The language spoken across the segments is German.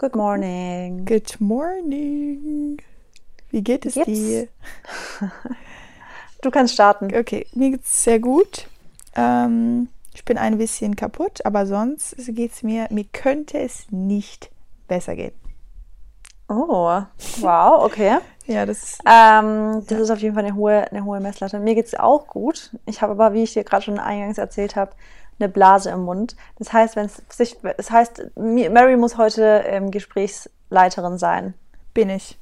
Good morning. Good morning. Wie geht es Jetzt? dir? Du kannst starten. Okay, mir geht's sehr gut. Ähm, ich bin ein bisschen kaputt, aber sonst geht's mir, mir könnte es nicht besser gehen. Oh, wow, okay. Ja, das ist, Ähm, das ist auf jeden Fall eine hohe, eine hohe Messlatte. Mir geht es auch gut. Ich habe aber, wie ich dir gerade schon eingangs erzählt habe, eine Blase im Mund. Das heißt, wenn es sich, das heißt, Mary muss heute ähm, Gesprächsleiterin sein. bin ich.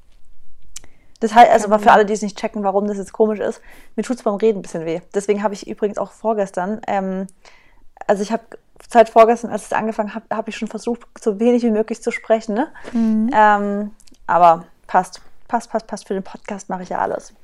Das heißt, also aber für alle, die es nicht checken, warum das jetzt komisch ist, mir tut es beim Reden ein bisschen weh. Deswegen habe ich übrigens auch vorgestern, ähm, also ich habe seit vorgestern, als es angefangen habe, habe ich schon versucht, so wenig wie möglich zu sprechen. Ne? Ähm, aber passt, passt, passt, passt. Für den Podcast mache ich ja alles.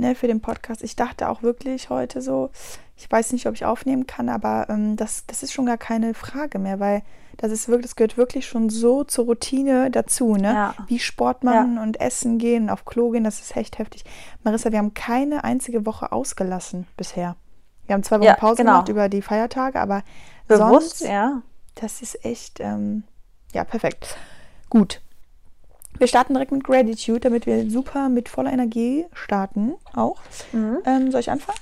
Ne, für den Podcast. Ich dachte auch wirklich heute so, ich weiß nicht, ob ich aufnehmen kann, aber ähm, das, das ist schon gar keine Frage mehr, weil das ist wirklich, das gehört wirklich schon so zur Routine dazu, ne? Ja. Wie Sport machen und essen gehen, auf Klo gehen, das ist echt heftig. Marissa, wir haben keine einzige Woche ausgelassen bisher. Wir haben zwei Wochen Ja, Pause genau. gemacht über die Feiertage, aber Bewusst, sonst, ja. das ist echt, ähm, ja, perfekt. Gut. Wir starten direkt mit Gratitude, damit wir super mit voller Energie starten auch. Ähm, soll ich anfangen?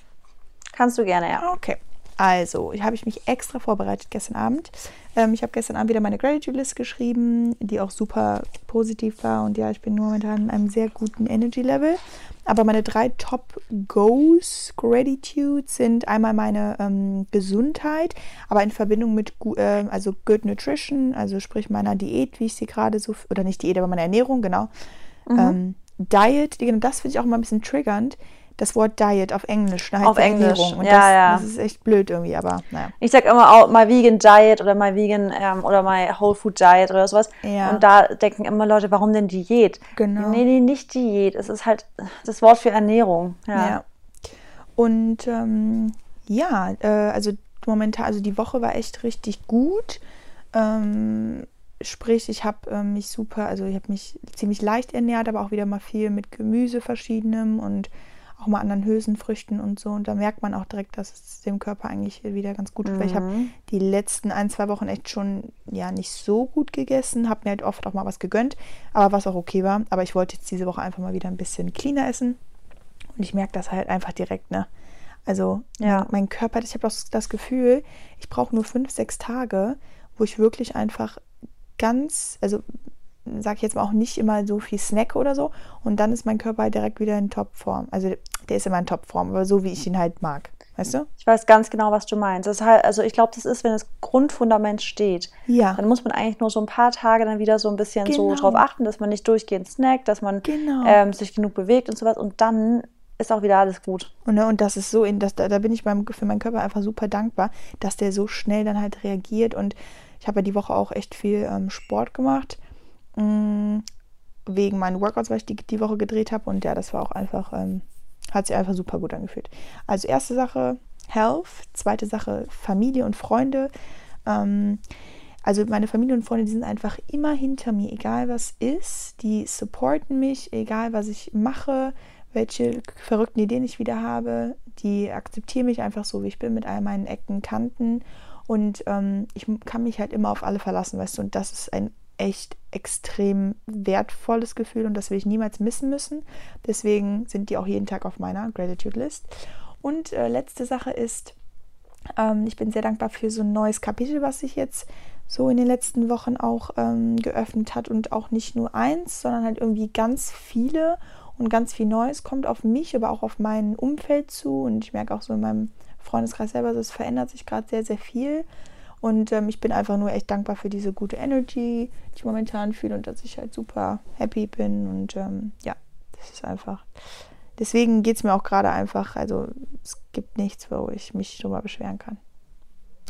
Kannst du gerne, ja. Okay. Also, hier habe ich mich extra vorbereitet gestern Abend. Ähm, ich habe gestern Abend wieder meine Gratitude-List geschrieben, die auch super positiv war. Und ja, ich bin momentan in einem sehr guten Energy-Level. Aber meine drei Top-Goals Gratitude sind einmal meine ähm, Gesundheit, aber in Verbindung mit ähm, also Good Nutrition, also sprich meiner Diät, wie ich sie gerade so, oder nicht Diät, aber meine Ernährung, genau. Ähm, Diet, genau, das finde ich auch immer ein bisschen triggernd. Das Wort Diet auf Englisch. Da heißt Auf Englisch, Ernährung. Und ja, das, ja. das ist echt blöd irgendwie, aber naja. Ich sag immer auch mal Vegan Diet oder mal Vegan ähm, oder mal Whole Food Diet oder sowas. Ja. Und da denken immer Leute, warum denn Diät? Genau. Nee, nee, nicht Diät. Es ist halt das Wort für Ernährung. Ja. Ja. Und ähm, ja, äh, also momentan, also die Woche war echt richtig gut. Ähm, sprich, ich habe ähm, mich super, also ich habe mich ziemlich leicht ernährt, aber auch wieder mal viel mit Gemüse verschiedenem und auch mal anderen Hülsenfrüchten und so. Und da merkt man auch direkt, dass es dem Körper eigentlich wieder ganz gut tut. Weil ich habe die letzten ein, zwei Wochen echt schon ja nicht so gut gegessen, habe mir halt oft auch mal was gegönnt, aber was auch okay war. Aber ich wollte jetzt diese Woche einfach mal wieder ein bisschen cleaner essen. Und ich merke das halt einfach direkt, ne? Also Ja. mein, mein Körper, ich habe das, das Gefühl, ich brauche nur fünf, sechs Tage, wo ich wirklich einfach ganz, also sage ich jetzt mal auch nicht immer so viel Snack oder so. Und dann ist mein Körper halt direkt wieder in Topform. Also der ist immer in Topform, aber so wie ich ihn halt mag. Weißt du? Ich weiß ganz genau, was du meinst. Halt, also ich glaube, das ist, wenn das Grundfundament steht. Ja. Dann muss man eigentlich nur so ein paar Tage dann wieder so ein bisschen so Genau. drauf achten, dass man nicht durchgehend snackt, dass man Genau. ähm, sich genug bewegt und sowas. Und dann ist auch wieder alles gut. Und, ne, und das ist so, das, da, da bin ich beim, für meinen Körper einfach super dankbar, dass der so schnell dann halt reagiert. Und ich habe ja die Woche auch echt viel ähm, Sport gemacht. Mm, wegen meinen Workouts, weil ich die, die Woche gedreht habe. Und ja, das war auch einfach, ähm, hat sich einfach super gut angefühlt. Also erste Sache Health, zweite Sache Familie und Freunde. Ähm, also meine Familie und Freunde, die sind einfach immer hinter mir, egal was ist. Die supporten mich, egal was ich mache, welche verrückten Ideen ich wieder habe. Die akzeptieren mich einfach so, wie ich bin, mit all meinen Ecken, Kanten. Und ähm, ich kann mich halt immer auf alle verlassen, weißt du. Und das ist ein echt extrem wertvolles Gefühl und das will ich niemals missen müssen. Deswegen sind die auch jeden Tag auf meiner Gratitude-List. Und äh, letzte Sache ist, ähm, ich bin sehr dankbar für so ein neues Kapitel, was sich jetzt so in den letzten Wochen auch ähm, geöffnet hat und auch nicht nur eins, sondern halt irgendwie ganz viele und ganz viel Neues kommt auf mich, aber auch auf mein Umfeld zu und ich merke auch so in meinem Freundeskreis selber, so, es verändert sich gerade sehr, sehr viel und ähm, ich bin einfach nur echt dankbar für diese gute Energy, die ich momentan fühle und dass ich halt super happy bin und ähm, ja, das ist einfach deswegen geht es mir auch gerade einfach, also es gibt nichts, wo ich mich drüber beschweren kann.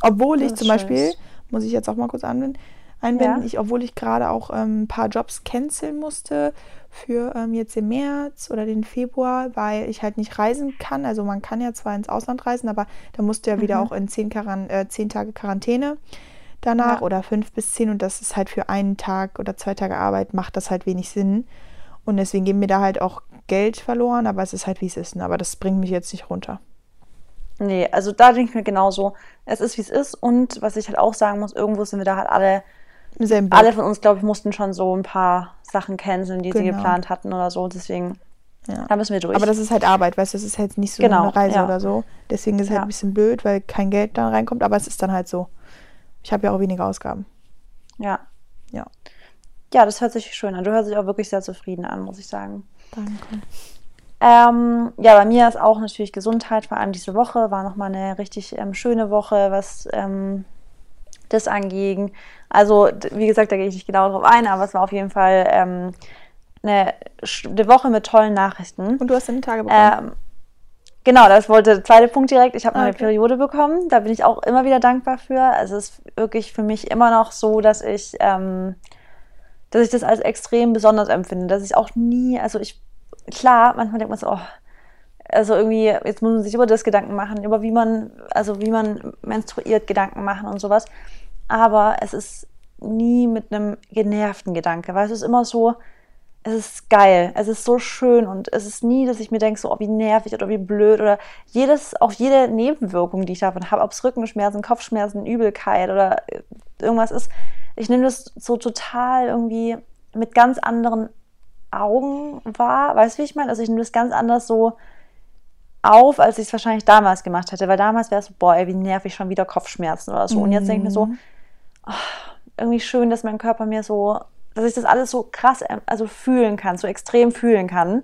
Obwohl ich zum ist Beispiel, schön. muss ich jetzt auch mal kurz anwenden, einwenden, Ja. ich, obwohl ich gerade auch ähm, ein paar Jobs canceln musste für ähm, jetzt im März oder den Februar, weil ich halt nicht reisen kann. Also man kann ja zwar ins Ausland reisen, aber da musst du ja wieder auch in zehn, Quaran äh, zehn Tage Quarantäne danach Ja. oder fünf bis zehn und das ist halt für einen Tag oder zwei Tage Arbeit macht das halt wenig Sinn. Und deswegen geben mir da halt auch Geld verloren, aber es ist halt wie es ist. Ne? Aber das bringt mich jetzt nicht runter. Nee, also da denke ich mir genauso, es ist wie es ist und was ich halt auch sagen muss, irgendwo sind wir da halt alle alle von uns, glaube ich, mussten schon so ein paar Sachen canceln, die genau. sie geplant hatten oder so. Deswegen, ja. da müssen wir durch. Aber das ist halt Arbeit, weißt du, das ist halt nicht so genau, eine Reise ja. oder so. Deswegen ist es halt ein bisschen blöd, weil kein Geld da reinkommt, aber es ist dann halt so. Ich habe ja auch weniger Ausgaben. Ja. Ja. Ja, das hört sich schön an. Du hörst dich auch wirklich sehr zufrieden an, muss ich sagen. Danke. Ähm, ja, bei mir ist auch natürlich Gesundheit, vor allem diese Woche war nochmal eine richtig ähm, schöne Woche, was ähm, das anging. Also, wie gesagt, da gehe ich nicht genau drauf ein, aber es war auf jeden Fall ähm, eine, eine, Woche mit tollen Nachrichten. Und du hast eine Tage bekommen? Ähm, genau, das wollte der zweite Punkt direkt. Ich habe ah, okay. eine Periode bekommen. Da bin ich auch immer wieder dankbar für. Also, es ist wirklich für mich immer noch so, dass ich, ähm, dass ich das als extrem besonders empfinde. Dass ich auch nie, also ich klar, manchmal denkt man so, oh, also irgendwie, jetzt muss man sich über das Gedanken machen, über wie man, also wie man menstruiert Gedanken machen und sowas. Aber es ist nie mit einem genervten Gedanke, weil es ist immer so, es ist geil, es ist so schön und es ist nie, dass ich mir denke, so, oh, wie nervig oder wie blöd oder jedes, auch jede Nebenwirkung, die ich davon habe, ob es Rückenschmerzen, Kopfschmerzen, Übelkeit oder irgendwas ist, ich nehme das so total irgendwie mit ganz anderen Augen war. Weißt du, wie ich meine? Also ich nehme das ganz anders so auf, als ich es wahrscheinlich damals gemacht hätte. Weil damals wäre es so, boah, ey, wie nervig schon wieder Kopfschmerzen oder so. Mhm. Und jetzt denke ich mir so, oh, irgendwie schön, dass mein Körper mir so, dass ich das alles so krass, ähm, also fühlen kann, so extrem fühlen kann.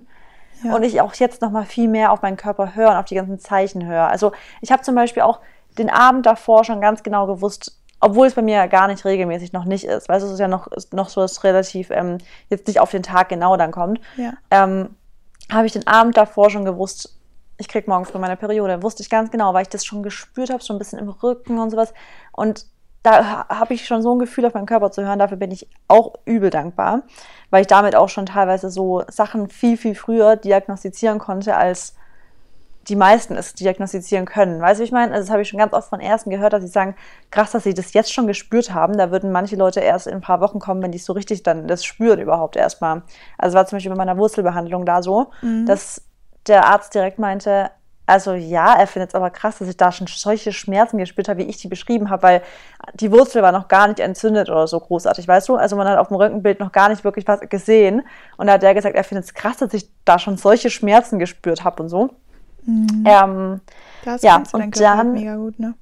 Ja. Und ich auch jetzt nochmal viel mehr auf meinen Körper höre und auf die ganzen Zeichen höre. Also ich habe zum Beispiel auch den Abend davor schon ganz genau gewusst, obwohl es bei mir gar nicht regelmäßig noch nicht ist. Du, es ist ja noch, ist noch so, dass es relativ ähm, jetzt nicht auf den Tag genau dann kommt. Ja. Ähm, habe ich den Abend davor schon gewusst, ich krieg morgen früh meine Periode. Wusste ich ganz genau, weil ich das schon gespürt habe, schon ein bisschen im Rücken und sowas. Und da habe ich schon so ein Gefühl auf meinen Körper zu hören. Dafür bin ich auch übel dankbar, weil ich damit auch schon teilweise so Sachen viel, viel früher diagnostizieren konnte, als die meisten es diagnostizieren können. Weißt du, wie ich meine? Also das habe ich schon ganz oft von Ersten gehört, dass sie sagen, krass, dass sie das jetzt schon gespürt haben. Da würden manche Leute erst in ein paar Wochen kommen, wenn die es so richtig dann das spüren überhaupt erstmal. Also war zum Beispiel bei meiner Wurzelbehandlung da so, mhm. dass der Arzt direkt meinte, also ja, er findet es aber krass, dass ich da schon solche Schmerzen gespürt habe, wie ich die beschrieben habe, weil die Wurzel war noch gar nicht entzündet oder so großartig, weißt du? Also man hat auf dem Röntgenbild noch gar nicht wirklich was gesehen. Und da hat er gesagt, er findet es krass, dass ich da schon solche Schmerzen gespürt habe und so. Mhm. Ähm, das ja, und dann, mega gut, ne?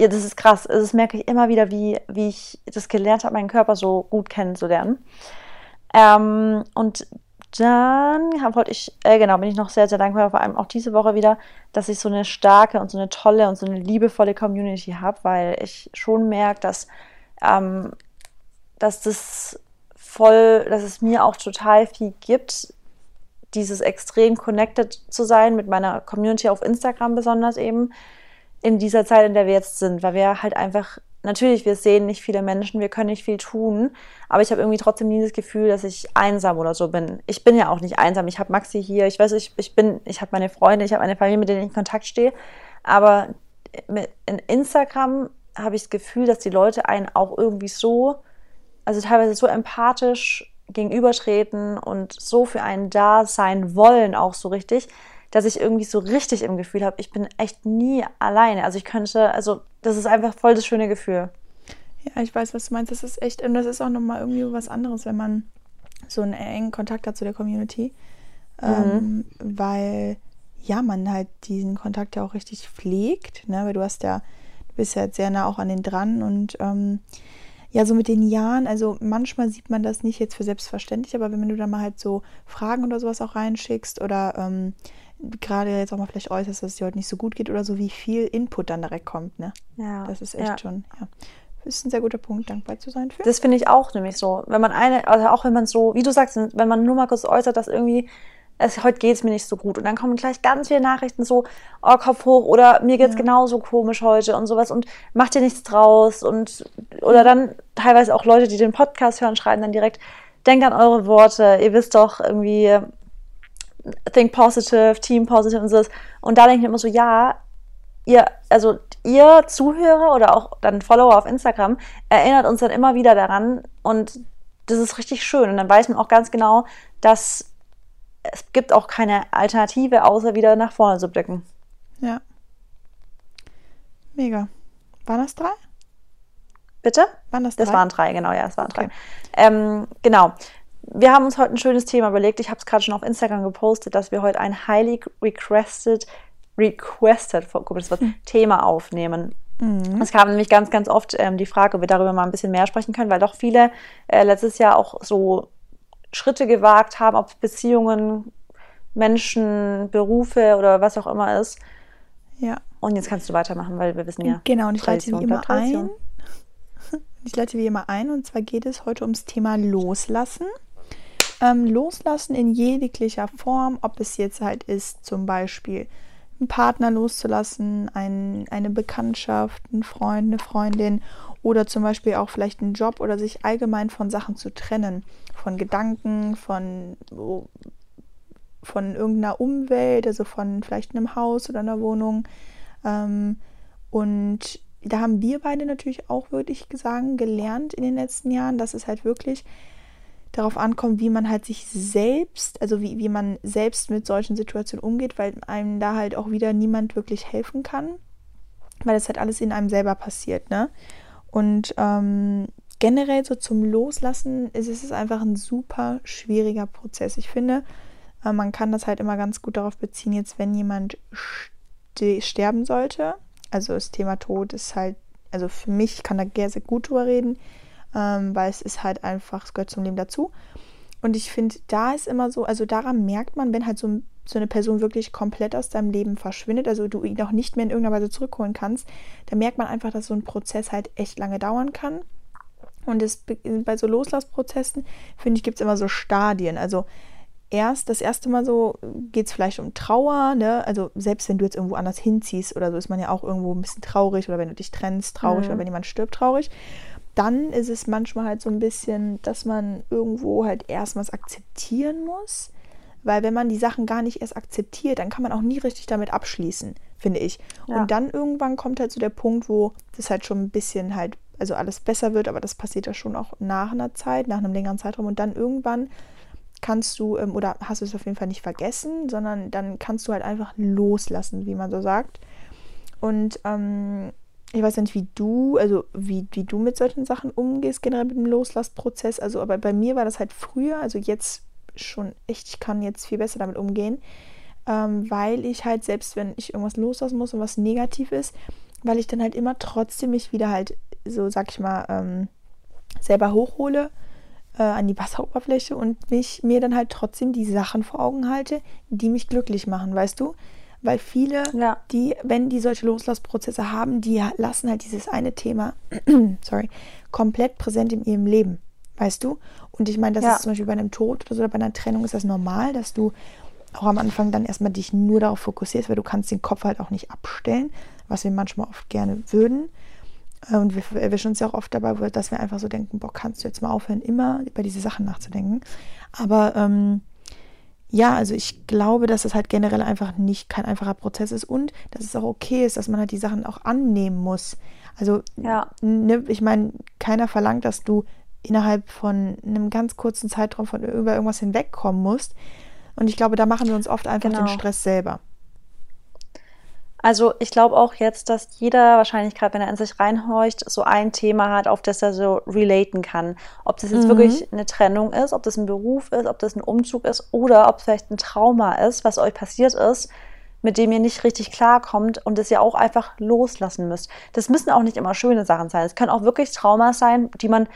Ja, das ist krass. Das merke ich immer wieder, wie, wie ich das gelernt habe, meinen Körper so gut kennenzulernen. Ähm, und dann wollte ich, äh, genau, bin ich noch sehr, sehr dankbar, vor allem auch diese Woche wieder, dass ich so eine starke und so eine tolle und so eine liebevolle Community habe, weil ich schon merke, dass, ähm, dass das voll, dass es mir auch total viel gibt, dieses extrem connected zu sein mit meiner Community auf Instagram besonders eben in dieser Zeit, in der wir jetzt sind, weil wir halt einfach natürlich, wir sehen nicht viele Menschen, wir können nicht viel tun, aber ich habe irgendwie trotzdem nie das Gefühl, dass ich einsam oder so bin. Ich bin ja auch nicht einsam. Ich habe Maxi hier, ich weiß, ich, ich bin, ich habe meine Freunde, ich habe eine Familie, mit denen ich in Kontakt stehe, aber in Instagram habe ich das Gefühl, dass die Leute einen auch irgendwie so, also teilweise so empathisch gegenübertreten und so für einen da sein wollen, auch so richtig, dass ich irgendwie so richtig im Gefühl habe, ich bin echt nie alleine. Also ich könnte, also das ist einfach voll das schöne Gefühl. Ja, ich weiß, was du meinst. Das ist echt, und das ist auch nochmal irgendwie was anderes, wenn man so einen engen Kontakt hat zu der Community. Mhm. Ähm, weil ja, man halt diesen Kontakt ja auch richtig pflegt, ne? Weil du hast ja, du bist ja jetzt sehr nah auch an den dran und ähm, ja, so mit den Jahren, also manchmal sieht man das nicht jetzt für selbstverständlich, aber wenn du da mal halt so Fragen oder sowas auch reinschickst oder ähm, gerade jetzt auch mal vielleicht äußerst, dass es dir heute nicht so gut geht oder so, wie viel Input dann direkt kommt, ne? Ja. Das ist echt ja. schon, ja. Das ist ein sehr guter Punkt, dankbar zu sein für. Das finde ich auch nämlich so. Wenn man eine, also auch wenn man so, wie du sagst, wenn man nur mal kurz äußert, dass irgendwie es, heute geht es mir nicht so gut. Und dann kommen gleich ganz viele Nachrichten so, oh, Kopf hoch oder mir geht's ja. genauso komisch heute und sowas und mach dir nichts draus. Und oder dann teilweise auch Leute, die den Podcast hören, schreiben dann direkt, denkt an eure Worte, ihr wisst doch irgendwie, think positive, team positive und so. Und da denke ich mir immer so, ja, ihr, also ihr Zuhörer oder auch dann Follower auf Instagram erinnert uns dann immer wieder daran und das ist richtig schön. Und dann weiß man auch ganz genau, dass es gibt auch keine Alternative, außer wieder nach vorne zu blicken. Ja. Mega. Waren das drei? Bitte? Waren das Das drei? waren drei, genau, ja, es waren Okay. drei. Ähm, genau. Wir haben uns heute ein schönes Thema überlegt. Ich habe es gerade schon auf Instagram gepostet, dass wir heute ein highly requested, requested, guck, das Wort, Hm. Thema aufnehmen. Mhm. Es kam nämlich ganz, ganz oft ähm, die Frage, ob wir darüber mal ein bisschen mehr sprechen können, weil doch viele äh, letztes Jahr auch so Schritte gewagt haben, ob es Beziehungen, Menschen, Berufe oder was auch immer ist. Ja. Und jetzt kannst du weitermachen, weil wir wissen ja. Genau, und ich leite wie immer ein. Ich leite wie immer ein und zwar geht es heute ums Thema Loslassen. Ähm, loslassen in jeglicher Form, ob es jetzt halt ist, zum Beispiel einen Partner loszulassen, ein, eine Bekanntschaft, einen Freund, eine Freundin oder zum Beispiel auch vielleicht einen Job oder sich allgemein von Sachen zu trennen, von Gedanken, von von irgendeiner Umwelt, also von vielleicht einem Haus oder einer Wohnung. Ähm, und da haben wir beide natürlich auch wirklich sagen, gelernt in den letzten Jahren, dass es halt wirklich darauf ankommt, wie man halt sich selbst, also wie, wie man selbst mit solchen Situationen umgeht, weil einem da halt auch wieder niemand wirklich helfen kann, weil das halt alles in einem selber passiert, ne? Und ähm, generell so zum Loslassen ist es einfach ein super schwieriger Prozess. Ich finde, äh, man kann das halt immer ganz gut darauf beziehen, jetzt wenn jemand ste sterben sollte. Also das Thema Tod ist halt, also für mich kann da sehr, sehr gut drüber reden, ähm, weil es ist halt einfach, es gehört zum Leben dazu. Und ich finde, da ist immer so, also daran merkt man, wenn halt so, so eine Person wirklich komplett aus deinem Leben verschwindet, also du ihn auch nicht mehr in irgendeiner Weise zurückholen kannst, da merkt man einfach, dass so ein Prozess halt echt lange dauern kann. Und es, bei so Loslassprozessen, finde ich, gibt es immer so Stadien. Also erst, das erste Mal so geht es vielleicht um Trauer, ne? Also selbst wenn du jetzt irgendwo anders hinziehst oder so, ist man ja auch irgendwo ein bisschen traurig oder wenn du dich trennst, traurig Mhm. oder wenn jemand stirbt, traurig. Dann ist es manchmal halt so ein bisschen, dass man irgendwo halt erstmals akzeptieren muss. Weil wenn man die Sachen gar nicht erst akzeptiert, dann kann man auch nie richtig damit abschließen, finde ich. Ja. Und dann irgendwann kommt halt so der Punkt, wo das halt schon ein bisschen halt, also alles besser wird, aber das passiert ja schon auch nach einer Zeit, nach einem längeren Zeitraum. Und dann irgendwann kannst du, ähm, oder hast du es auf jeden Fall nicht vergessen, sondern dann kannst du halt einfach loslassen, wie man so sagt. Und ähm, ich weiß nicht, wie du, also wie, wie du mit solchen Sachen umgehst, generell mit dem Loslassprozess. Also, aber bei mir war das halt früher, also jetzt schon echt, ich kann jetzt viel besser damit umgehen, ähm, weil ich halt, selbst wenn ich irgendwas loslassen muss und was negativ ist, weil ich dann halt immer trotzdem mich wieder halt, so sag ich mal, ähm, selber hochhole äh, an die Wasseroberfläche und mich mir dann halt trotzdem die Sachen vor Augen halte, die mich glücklich machen, weißt du? Weil viele, Ja. die, wenn die solche Loslassprozesse haben, die lassen halt dieses eine Thema, sorry, komplett präsent in ihrem Leben, weißt du? Und ich meine, das Ja. ist zum Beispiel bei einem Tod oder so, oder bei einer Trennung ist das normal, dass du auch am Anfang dann erstmal dich nur darauf fokussierst, weil du kannst den Kopf halt auch nicht abstellen, was wir manchmal oft gerne würden. Und wir erwischen uns ja auch oft dabei, dass wir einfach so denken, boah, kannst du jetzt mal aufhören, immer über diese Sachen nachzudenken. Aber ähm, ja, also ich glaube, dass es halt generell einfach nicht kein einfacher Prozess ist und dass es auch okay ist, dass man halt die Sachen auch annehmen muss. Also, Ja. ne, ich meine, keiner verlangt, dass du innerhalb von einem ganz kurzen Zeitraum von über irgendwas hinwegkommen musst. Und ich glaube, da machen wir uns oft einfach den Genau. Stress selber. Also ich glaube auch jetzt, dass jeder wahrscheinlich gerade, wenn er in sich reinhorcht, so ein Thema hat, auf das er so relaten kann. Ob das jetzt Mhm. wirklich eine Trennung ist, ob das ein Beruf ist, ob das ein Umzug ist oder ob es vielleicht ein Trauma ist, was euch passiert ist, mit dem ihr nicht richtig klarkommt und das ihr auch einfach loslassen müsst. Das müssen auch nicht immer schöne Sachen sein. Es können auch wirklich Traumas sein, die man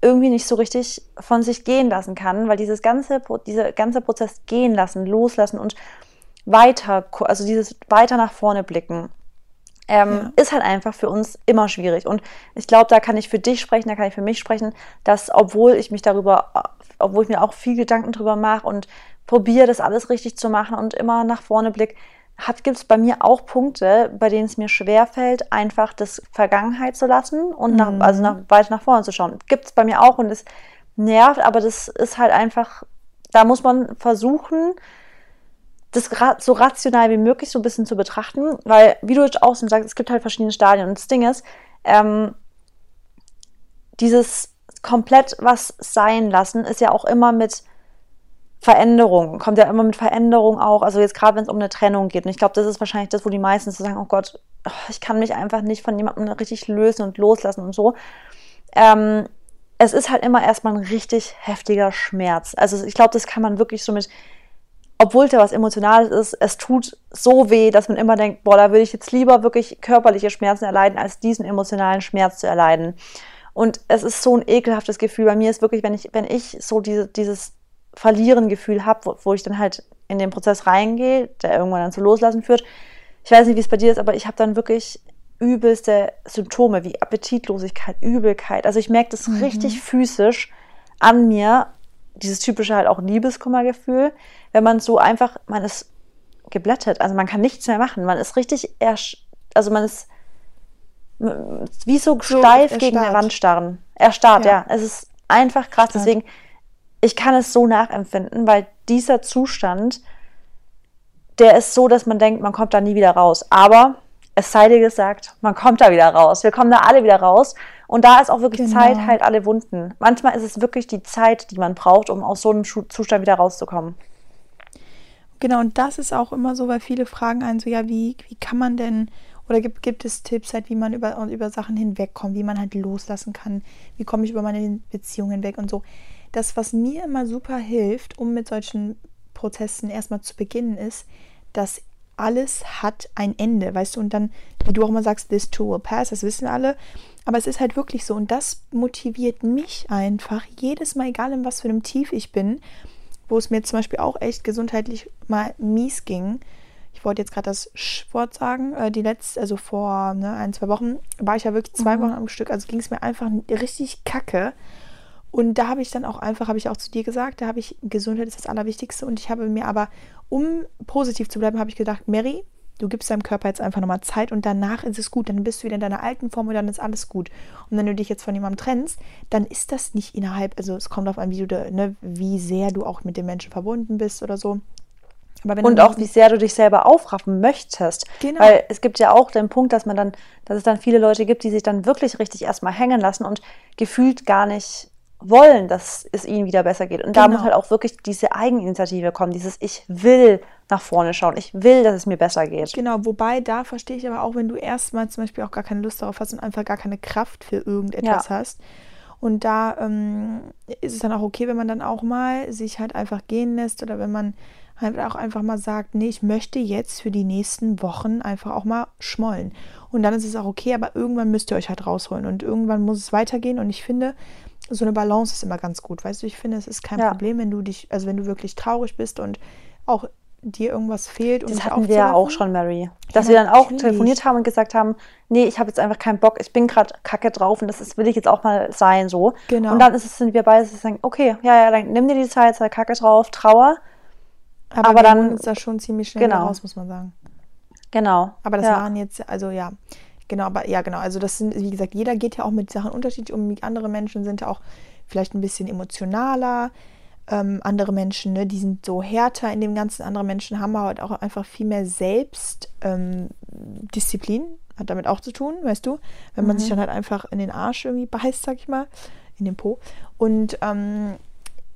irgendwie nicht so richtig von sich gehen lassen kann, weil dieses ganze, dieser ganze Prozess gehen lassen, loslassen und weiter, also dieses weiter nach vorne blicken, ähm, ist halt einfach für uns immer schwierig. Und ich glaube, da kann ich für dich sprechen, da kann ich für mich sprechen, dass obwohl ich mich darüber, obwohl ich mir auch viel Gedanken drüber mache und probiere, das alles richtig zu machen und immer nach vorne blick, gibt es bei mir auch Punkte, bei denen es mir schwerfällt, einfach das Vergangenheit zu lassen und nach, also nach, weiter nach vorne zu schauen. Gibt es bei mir auch und es nervt, aber das ist halt einfach, da muss man versuchen, das so rational wie möglich so ein bisschen zu betrachten, weil, wie du jetzt auch schon sagst, es gibt halt verschiedene Stadien. Und das Ding ist, ähm, dieses komplett was sein lassen ist ja auch immer mit Veränderung, kommt ja immer mit Veränderung auch. Also jetzt gerade, wenn es um eine Trennung geht. Und ich glaube, das ist wahrscheinlich das, wo die meisten so sagen, oh Gott, oh, ich kann mich einfach nicht von jemandem richtig lösen und loslassen und so. ähm, es ist halt immer erstmal ein richtig heftiger Schmerz. Also ich glaube, das kann man wirklich so mit, obwohl da was Emotionales ist, es tut so weh, dass man immer denkt, boah, da würde ich jetzt lieber wirklich körperliche Schmerzen erleiden, als diesen emotionalen Schmerz zu erleiden. Und es ist so ein ekelhaftes Gefühl. Bei mir ist wirklich, wenn ich, wenn ich so diese, dieses Verlieren-Gefühl habe, wo, wo ich dann halt in den Prozess reingehe, der irgendwann dann zu Loslassen führt. Ich weiß nicht, wie es bei dir ist, aber ich habe dann wirklich übelste Symptome wie Appetitlosigkeit, Übelkeit. Also ich merke das mhm. richtig physisch an mir, dieses typische halt auch Liebeskummergefühl, wenn man so einfach, man ist geblättet, also man kann nichts mehr machen, man ist richtig, ersch also man ist wie so, so steif gegen den Rand starren. Erstarrt, ja. ja. Es ist einfach krass, deswegen, ich kann es so nachempfinden, weil dieser Zustand, der ist so, dass man denkt, man kommt da nie wieder raus. Aber es sei dir gesagt, man kommt da wieder raus. Wir kommen da alle wieder raus. Und da ist auch wirklich genau. Zeit, halt alle Wunden. Manchmal ist es wirklich die Zeit, die man braucht, um aus so einem Zustand wieder rauszukommen. Genau, und das ist auch immer so, weil viele fragen einen so, ja, wie, wie kann man denn, oder gibt, gibt es Tipps halt, wie man über, über Sachen hinwegkommt, wie man halt loslassen kann, wie komme ich über meine Beziehungen hinweg und so. Das, was mir immer super hilft, um mit solchen Prozessen erstmal zu beginnen, ist, dass alles hat ein Ende, weißt du, und dann, wie du auch immer sagst, this too will pass, das wissen alle, aber es ist halt wirklich so und das motiviert mich einfach jedes Mal, egal in was für einem Tief ich bin, wo es mir zum Beispiel auch echt gesundheitlich mal mies ging. Ich wollte jetzt gerade das Wort sagen, äh, die letzte, also vor ne, ein, zwei Wochen war ich ja wirklich zwei mhm. Wochen am Stück, also ging es mir einfach richtig kacke. Und da habe ich dann auch einfach, habe ich auch zu dir gesagt, da habe ich, Gesundheit ist das Allerwichtigste. Und ich habe mir aber, um positiv zu bleiben, habe ich gedacht, Mary, du gibst deinem Körper jetzt einfach nochmal Zeit und danach ist es gut. Dann bist du wieder in deiner alten Form und dann ist alles gut. Und wenn du dich jetzt von jemandem trennst, dann ist das nicht innerhalb, also es kommt darauf an, wie, du, ne, wie sehr du auch mit dem Menschen verbunden bist oder so. und auch wie sehr du dich selber aufraffen möchtest. Genau. Weil es gibt ja auch den Punkt, dass man dann, dass es dann viele Leute gibt, die sich dann wirklich richtig erstmal hängen lassen und gefühlt gar nicht wollen, dass es ihnen wieder besser geht. Und genau. da muss halt auch wirklich diese Eigeninitiative kommen, dieses Ich will nach vorne schauen, ich will, dass es mir besser geht. Genau, wobei da verstehe ich aber auch, wenn du erstmal zum Beispiel auch gar keine Lust darauf hast und einfach gar keine Kraft für irgendetwas ja. hast. Und da ähm, ist es dann auch okay, wenn man dann auch mal sich halt einfach gehen lässt oder wenn man halt auch einfach mal sagt, nee, ich möchte jetzt für die nächsten Wochen einfach auch mal schmollen. Und dann ist es auch okay, aber irgendwann müsst ihr euch halt rausholen und irgendwann muss es weitergehen. Und ich finde, so eine Balance ist immer ganz gut. Weißt du, ich finde, es ist kein ja. Problem, wenn du dich, also wenn du wirklich traurig bist und auch dir irgendwas fehlt. das hatten wir ja auch schon, Mary. Dass ja, wir dann auch natürlich. telefoniert haben und gesagt haben, nee, ich habe jetzt einfach keinen Bock, ich bin gerade kacke drauf und das ist, will ich jetzt auch mal sein so. Genau. Und dann ist es, sind wir beide sagen, okay, ja, ja, dann nimm dir die Zeit, sei kacke drauf, Trauer. Aber, aber dann ist das schon ziemlich schnell genau. raus, muss man sagen. Genau. Aber das ja. waren jetzt, also ja, Genau, aber ja, genau. Also das sind, wie gesagt, jeder geht ja auch mit Sachen unterschiedlich um. Andere Menschen sind ja auch vielleicht ein bisschen emotionaler. Ähm, andere Menschen, ne, die sind so härter in dem Ganzen. Andere Menschen haben halt auch einfach viel mehr Selbstdisziplin. Ähm, hat damit auch zu tun, weißt du? Wenn man mhm. sich dann halt einfach in den Arsch irgendwie beißt, sag ich mal, in den Po. Und ähm,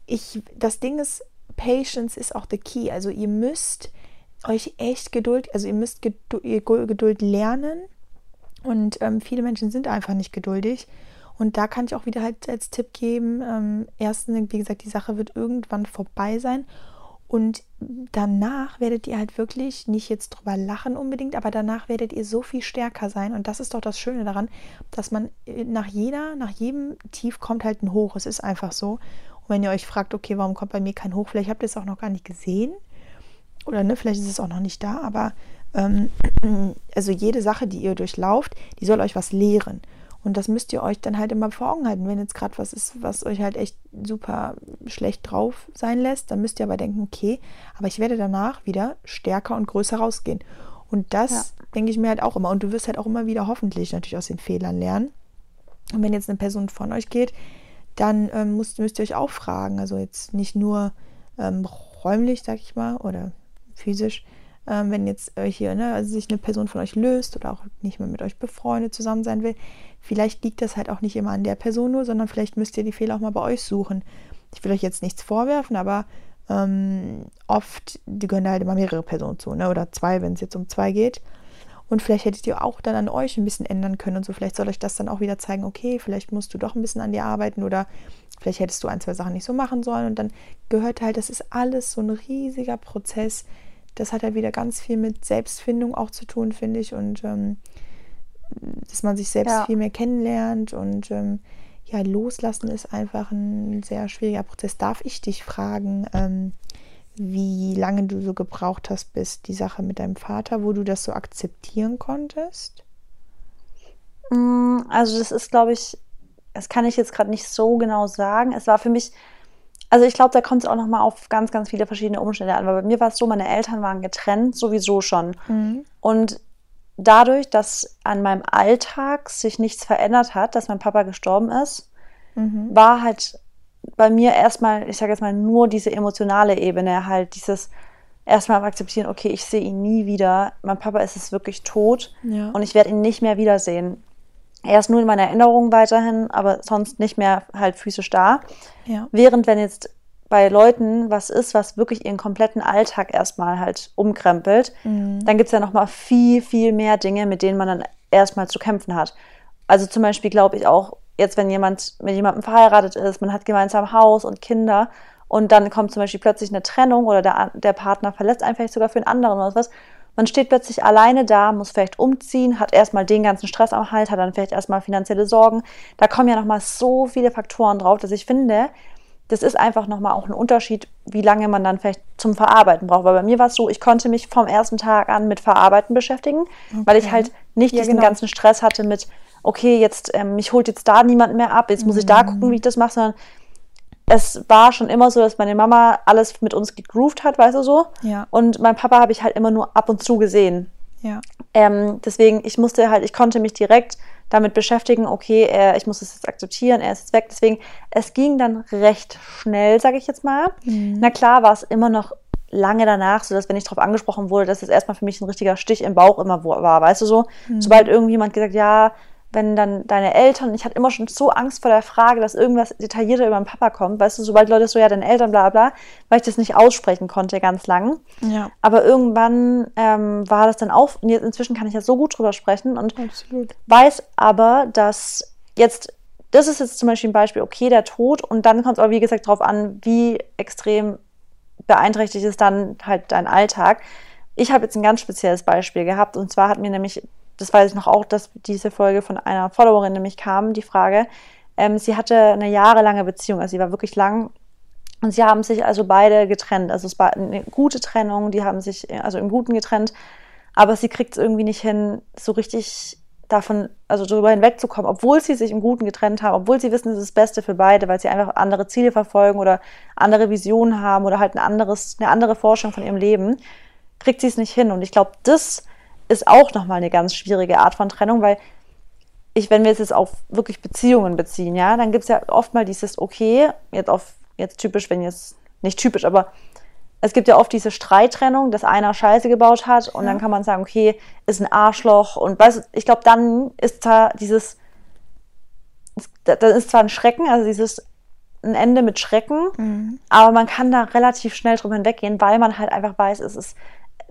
ich, das Ding ist, Patience ist auch the key. Also ihr müsst euch echt Geduld, also ihr müsst Geduld, Geduld lernen und ähm, viele Menschen sind einfach nicht geduldig. Und da kann ich auch wieder halt als Tipp geben, ähm, erstens, wie gesagt, die Sache wird irgendwann vorbei sein. Und danach werdet ihr halt wirklich nicht jetzt drüber lachen unbedingt, aber danach werdet ihr so viel stärker sein. Und das ist doch das Schöne daran, dass man äh, nach jeder, nach jedem Tief kommt halt ein Hoch. Es ist einfach so. Und wenn ihr euch fragt, okay, warum kommt bei mir kein Hoch? Vielleicht habt ihr es auch noch gar nicht gesehen. Oder ne, vielleicht ist es auch noch nicht da, aber ähm, also jede Sache, die ihr durchlauft, die soll euch was lehren. Und das müsst ihr euch dann halt immer vor Augen halten. Wenn jetzt gerade was ist, was euch halt echt super schlecht drauf sein lässt, dann müsst ihr aber denken, okay, aber ich werde danach wieder stärker und größer rausgehen. Und das ja. denke ich mir halt auch immer. Und du wirst halt auch immer wieder hoffentlich natürlich aus den Fehlern lernen. Und wenn jetzt eine Person von euch geht, dann ähm, müsst, müsst ihr euch auch fragen. Also jetzt nicht nur ähm, räumlich, sag ich mal, oder physisch, ähm, wenn jetzt euch hier, ne, also sich eine Person von euch löst oder auch nicht mehr mit euch befreundet zusammen sein will, vielleicht liegt das halt auch nicht immer an der Person nur, sondern vielleicht müsst ihr die Fehler auch mal bei euch suchen. Ich will euch jetzt nichts vorwerfen, aber ähm, oft, die gehören halt immer mehrere Personen zu, ne, oder zwei, wenn es jetzt um zwei geht. Und vielleicht hättet ihr auch dann an euch ein bisschen ändern können und so. Vielleicht soll euch das dann auch wieder zeigen, okay, vielleicht musst du doch ein bisschen an dir arbeiten oder vielleicht hättest du ein, zwei Sachen nicht so machen sollen. Und dann gehört halt, das ist alles so ein riesiger Prozess. Das hat halt wieder ganz viel mit Selbstfindung auch zu tun, finde ich. Und ähm, dass man sich selbst ja. viel mehr kennenlernt und ähm, ja, loslassen ist einfach ein sehr schwieriger Prozess. Darf ich dich fragen, ähm, wie lange du so gebraucht hast, bis die Sache mit deinem Vater, wo du das so akzeptieren konntest? Mm, also das ist, glaube ich, das kann ich jetzt gerade nicht so genau sagen. Es war für mich, also ich glaube, da kommt es auch nochmal auf ganz, ganz viele verschiedene Umstände an. Weil bei mir war es so, meine Eltern waren getrennt, sowieso schon. Mhm. Und dadurch, dass an meinem Alltag sich nichts verändert hat, dass mein Papa gestorben ist, mhm. war halt bei mir erstmal, ich sage jetzt mal, nur diese emotionale Ebene, halt dieses erstmal akzeptieren, okay, ich sehe ihn nie wieder. Mein Papa ist es wirklich tot ja. und ich werde ihn nicht mehr wiedersehen. Er ist nur in meiner Erinnerung weiterhin, aber sonst nicht mehr halt physisch da. Ja. Während wenn jetzt bei Leuten was ist, was wirklich ihren kompletten Alltag erstmal halt umkrempelt, mhm. dann gibt es ja nochmal viel, viel mehr Dinge, mit denen man dann erstmal zu kämpfen hat. Also zum Beispiel glaube ich auch, jetzt wenn jemand mit jemandem verheiratet ist, man hat gemeinsam Haus und Kinder und dann kommt zum Beispiel plötzlich eine Trennung oder der, der Partner verlässt einen vielleicht sogar für einen anderen oder was. Man steht plötzlich alleine da, muss vielleicht umziehen, hat erstmal den ganzen Stress am Halt, hat dann vielleicht erstmal finanzielle Sorgen. Da kommen ja nochmal so viele Faktoren drauf, dass ich finde, das ist einfach nochmal auch ein Unterschied, wie lange man dann vielleicht zum Verarbeiten braucht. Weil bei mir war es so, ich konnte mich vom ersten Tag an mit Verarbeiten beschäftigen, okay. weil ich halt nicht ja, diesen genau. ganzen Stress hatte mit, okay, jetzt ähm, mich holt jetzt da niemand mehr ab, jetzt muss ich da gucken, wie ich das mache, sondern es war schon immer so, dass meine Mama alles mit uns gegroovt hat, weißt du so. Ja. Und mein Papa habe ich halt immer nur ab und zu gesehen. Ja. Ähm, deswegen, ich musste halt, ich konnte mich direkt damit beschäftigen, okay, er, ich muss es jetzt akzeptieren, er ist jetzt weg. Deswegen, es ging dann recht schnell, sage ich jetzt mal. Mhm. Na klar war es immer noch lange danach, so dass wenn ich darauf angesprochen wurde, dass es erstmal für mich ein richtiger Stich im Bauch immer war, weißt du so. Mhm. Sobald irgendjemand gesagt, ja, wenn dann deine Eltern, ich hatte immer schon so Angst vor der Frage, dass irgendwas detaillierter über meinen Papa kommt, weißt du, sobald Leute so, ja, deine Eltern, bla bla, weil ich das nicht aussprechen konnte ganz lang. Ja. Aber irgendwann ähm, war das dann auch, und jetzt inzwischen kann ich ja so gut drüber sprechen und Absolut. weiß aber, dass jetzt, das ist jetzt zum Beispiel ein Beispiel, okay, der Tod, und dann kommt es aber, wie gesagt, darauf an, wie extrem beeinträchtigt ist dann halt dein Alltag. Ich habe jetzt ein ganz spezielles Beispiel gehabt, und zwar hat mir nämlich das weiß ich noch auch, dass diese Folge von einer Followerin nämlich kam, die Frage. Ähm, sie hatte eine jahrelange Beziehung, also sie war wirklich lang. Und sie haben sich also beide getrennt. Also es war eine gute Trennung, die haben sich also im Guten getrennt. Aber sie kriegt es irgendwie nicht hin, so richtig davon, also darüber hinwegzukommen, obwohl sie sich im Guten getrennt haben, obwohl sie wissen, es ist das Beste für beide, weil sie einfach andere Ziele verfolgen oder andere Visionen haben oder halt ein anderes, eine andere Forschung von ihrem Leben, kriegt sie es nicht hin. Und ich glaube, das ist auch nochmal eine ganz schwierige Art von Trennung, weil ich, wenn wir es jetzt auf wirklich Beziehungen beziehen, ja, dann gibt es ja oft mal dieses, okay, jetzt auf, jetzt typisch, wenn jetzt, nicht typisch, aber es gibt ja oft diese Streittrennung, dass einer Scheiße gebaut hat und ja. dann kann man sagen, okay, ist ein Arschloch und weißt du, ich glaube, dann ist da dieses, da ist zwar ein Schrecken, also dieses ein Ende mit Schrecken, mhm. aber man kann da relativ schnell drüber hinweggehen, weil man halt einfach weiß, es ist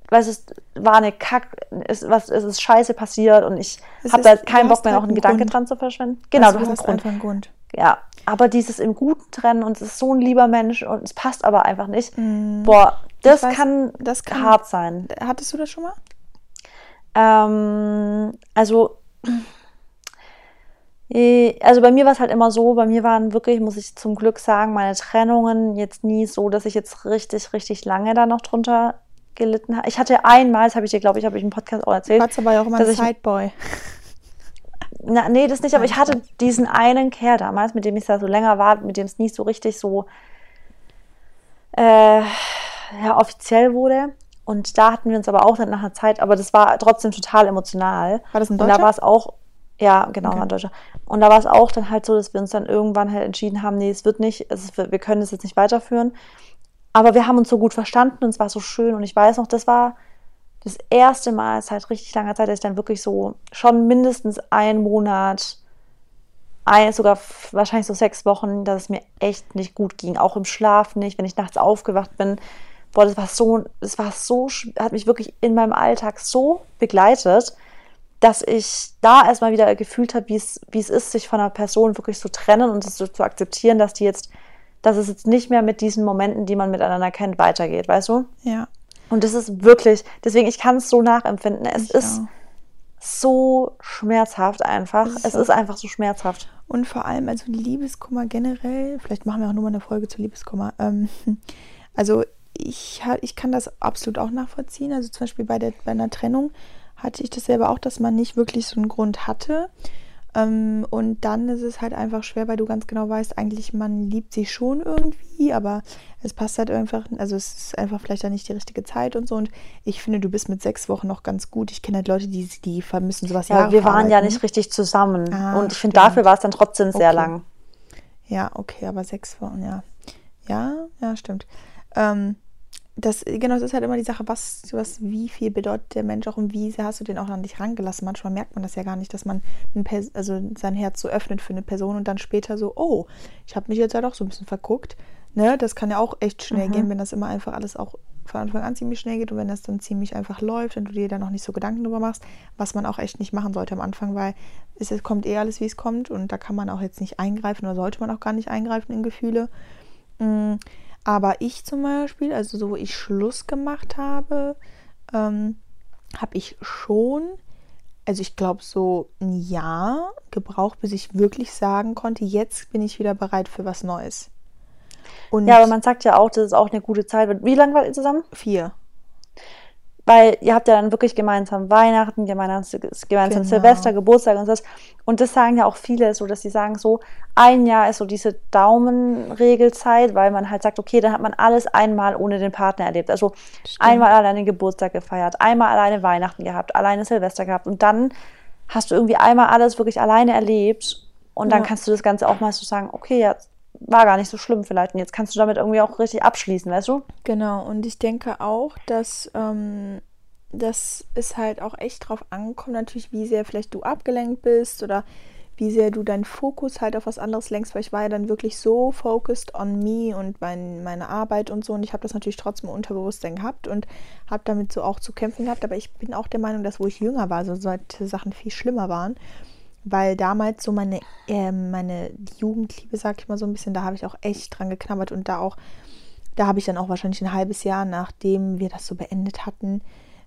weil es war eine Kack, es, was, es ist scheiße passiert und ich habe da keinen Bock mehr, noch halt einen Gedanke Grund. dran zu verschwenden. Genau, also, du, hast, einen Grund. einen Grund. Ja, aber dieses im Guten trennen und es ist so ein lieber Mensch und es passt aber einfach nicht. Mm. Boah, das, weiß, kann, das kann hart sein. Hattest du das schon mal? Ähm, also, äh, also bei mir war es halt immer so, bei mir waren wirklich, muss ich zum Glück sagen, meine Trennungen jetzt nie so, dass ich jetzt richtig, richtig lange da noch drunter gelitten habe. Ich hatte einmal, das habe ich dir, glaube ich, habe ich im Podcast auch erzählt. Du warst aber auch immer ein Sideboy. Na, nee, das nicht, aber ich hatte diesen einen Kerl damals, mit dem ich da so länger war, mit dem es nicht so richtig so äh, ja, offiziell wurde. Und da hatten wir uns aber auch dann nach einer Zeit, aber das war trotzdem total emotional. War das ein Deutscher? Und da war es auch, ja, genau, okay. war ein Deutscher. Und da war es auch dann halt so, dass wir uns dann irgendwann halt entschieden haben, nee, es wird nicht, es ist, wir können das jetzt nicht weiterführen. Aber wir haben uns so gut verstanden und es war so schön. Und ich weiß noch, das war das erste Mal seit richtig langer Zeit, dass ich dann wirklich so schon mindestens einen Monat, ein, sogar wahrscheinlich so sechs Wochen, dass es mir echt nicht gut ging. Auch im Schlaf nicht, wenn ich nachts aufgewacht bin. Boah, das war so, das war so, hat mich wirklich in meinem Alltag so begleitet. dass ich da erstmal wieder gefühlt habe, wie es, ist, sich von einer Person wirklich zu trennen und es so zu akzeptieren, dass die jetzt, dass es jetzt nicht mehr mit diesen Momenten, die man miteinander kennt, weitergeht, weißt du? Ja. Und das ist wirklich, deswegen, ich kann es so nachempfinden. Es Ich ist auch. so schmerzhaft einfach. Es ist Es so. ist einfach so schmerzhaft. Und vor allem, also Liebeskummer generell, vielleicht machen wir auch nur mal eine Folge zu Liebeskummer. Ähm, also ich, ich kann das absolut auch nachvollziehen. Also zum Beispiel bei, der, bei einer Trennung hatte ich das selber auch, dass man nicht wirklich so einen Grund hatte. Ähm, und dann ist es halt einfach schwer, weil du ganz genau weißt, eigentlich man liebt sie schon irgendwie, aber es passt halt einfach, also es ist einfach vielleicht dann nicht die richtige Zeit und so. Und ich finde, du bist mit sechs Wochen noch ganz gut. Ich kenne halt Leute, die, die vermissen sowas Ja, wir waren ja nicht richtig zusammen. Ah, und ich finde, dafür war es dann trotzdem sehr Okay. lang. Ja, okay, aber sechs Wochen, ja. Ja, ja, stimmt. Ähm, das, genau, das ist halt immer die Sache, was, was, wie viel bedeutet der Mensch auch und wie sehr hast du den auch an dich rangelassen. Manchmal merkt man das ja gar nicht, dass man also sein Herz so öffnet für eine Person und dann später so, oh, ich habe mich jetzt ja doch so ein bisschen verguckt. Ne, das kann ja auch echt schnell Mhm. gehen, wenn das immer einfach alles auch von Anfang an ziemlich schnell geht und wenn das dann ziemlich einfach läuft und du dir dann noch nicht so Gedanken drüber machst, was man auch echt nicht machen sollte am Anfang, weil es, es kommt eh alles, wie es kommt und da kann man auch jetzt nicht eingreifen oder sollte man auch gar nicht eingreifen in Gefühle. Mm, Aber ich zum Beispiel, also so wo ich Schluss gemacht habe, ähm, habe ich schon, also ich glaube so ein Jahr gebraucht, bis ich wirklich sagen konnte, jetzt bin ich wieder bereit für was Neues. Und Ja, aber man sagt ja auch, das ist auch eine gute Zeit. Wie lange wart ihr zusammen? vier. Weil ihr habt ja dann wirklich gemeinsam Weihnachten, gemeinsam, gemeinsam Genau. Silvester, Geburtstag und das. Und das sagen ja auch viele so, dass sie sagen so, ein Jahr ist so diese Daumenregelzeit, weil man halt sagt, okay, dann hat man alles einmal ohne den Partner erlebt. Also einmal alleine Geburtstag gefeiert, einmal alleine Weihnachten gehabt, alleine Silvester gehabt und dann hast du irgendwie einmal alles wirklich alleine erlebt und dann Ja. kannst du das Ganze auch mal so sagen, okay, ja, war gar nicht so schlimm vielleicht. Und jetzt kannst du damit irgendwie auch richtig abschließen, weißt du? Genau, und ich denke auch, dass, ähm, dass es halt auch echt drauf ankommt, natürlich, wie sehr vielleicht du abgelenkt bist oder wie sehr du deinen Fokus halt auf was anderes lenkst, weil ich war ja dann wirklich so focused on me und mein, meine Arbeit und so. Und ich habe das natürlich trotzdem Unterbewusstsein gehabt und habe damit so auch zu kämpfen gehabt, aber ich bin auch der Meinung, dass wo ich jünger war, so solche Sachen viel schlimmer waren, weil damals so meine, äh, meine Jugendliebe, sag ich mal so ein bisschen, da habe ich auch echt dran geknabbert und da auch da habe ich dann auch wahrscheinlich ein halbes Jahr, nachdem wir das so beendet hatten,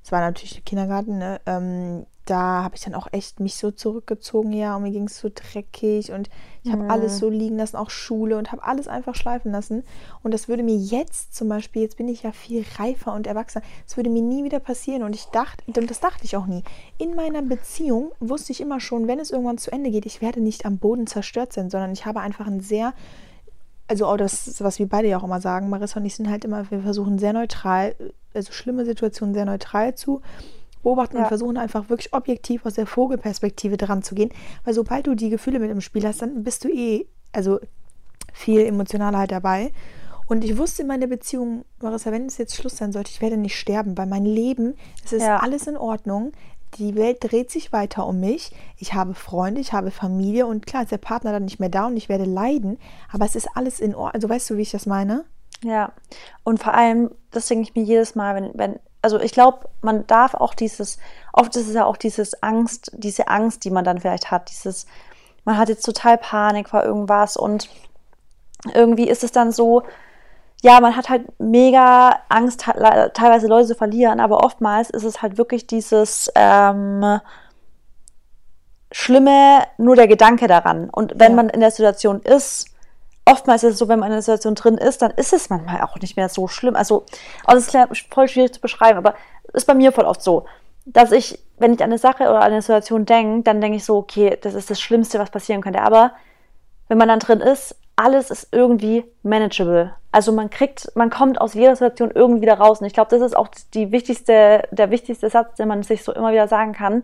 es war natürlich der Kindergarten, ne, ähm, da habe ich dann auch echt mich so zurückgezogen, ja, und mir ging es so dreckig und ich habe Mhm. alles so liegen lassen, auch Schule und habe alles einfach schleifen lassen. Und das würde mir jetzt zum Beispiel, jetzt bin ich ja viel reifer und erwachsener, das würde mir nie wieder passieren. Und ich dachte, und das dachte ich auch nie. In meiner Beziehung wusste ich immer schon, wenn es irgendwann zu Ende geht, ich werde nicht am Boden zerstört sein, sondern ich habe einfach ein sehr also auch das, was wir beide ja auch immer sagen, Marissa und ich sind halt immer, wir versuchen sehr neutral, also schlimme Situationen sehr neutral zu beobachten und Ja. versuchen einfach wirklich objektiv aus der Vogelperspektive dran zu gehen. Weil sobald du die Gefühle mit im Spiel hast, dann bist du eh, also viel emotionaler halt dabei. Und ich wusste in meiner Beziehung, Marissa, wenn es jetzt Schluss sein sollte, ich werde nicht sterben, weil mein Leben, es ist Ja. alles in Ordnung. Die Welt dreht sich weiter um mich. Ich habe Freunde, ich habe Familie und klar ist der Partner dann nicht mehr da und ich werde leiden. Aber es ist alles in Ordnung. Also weißt du, wie ich das meine? Ja, und vor allem, das denke ich mir jedes Mal, wenn, wenn, also ich glaube, man darf auch dieses, oft ist es ja auch dieses Angst, diese Angst, die man dann vielleicht hat, dieses, man hat jetzt total Panik vor irgendwas und irgendwie ist es dann so, ja, man hat halt mega Angst, teilweise Leute zu verlieren, aber oftmals ist es halt wirklich dieses ähm, Schlimme, nur der Gedanke daran. Und wenn Ja. man in der Situation ist, oftmals ist es so, wenn man in der Situation drin ist, dann ist es manchmal auch nicht mehr so schlimm. Also, also ist klar, voll schwierig zu beschreiben, aber ist bei mir voll oft so, dass ich, wenn ich an eine Sache oder an eine Situation denke, dann denke ich so, okay, das ist das Schlimmste, was passieren könnte. Aber wenn man dann drin ist, alles ist irgendwie manageable. Also man kriegt, man kommt aus jeder Situation irgendwie wieder raus. Und ich glaube, das ist auch die wichtigste, der wichtigste Satz, den man sich so immer wieder sagen kann.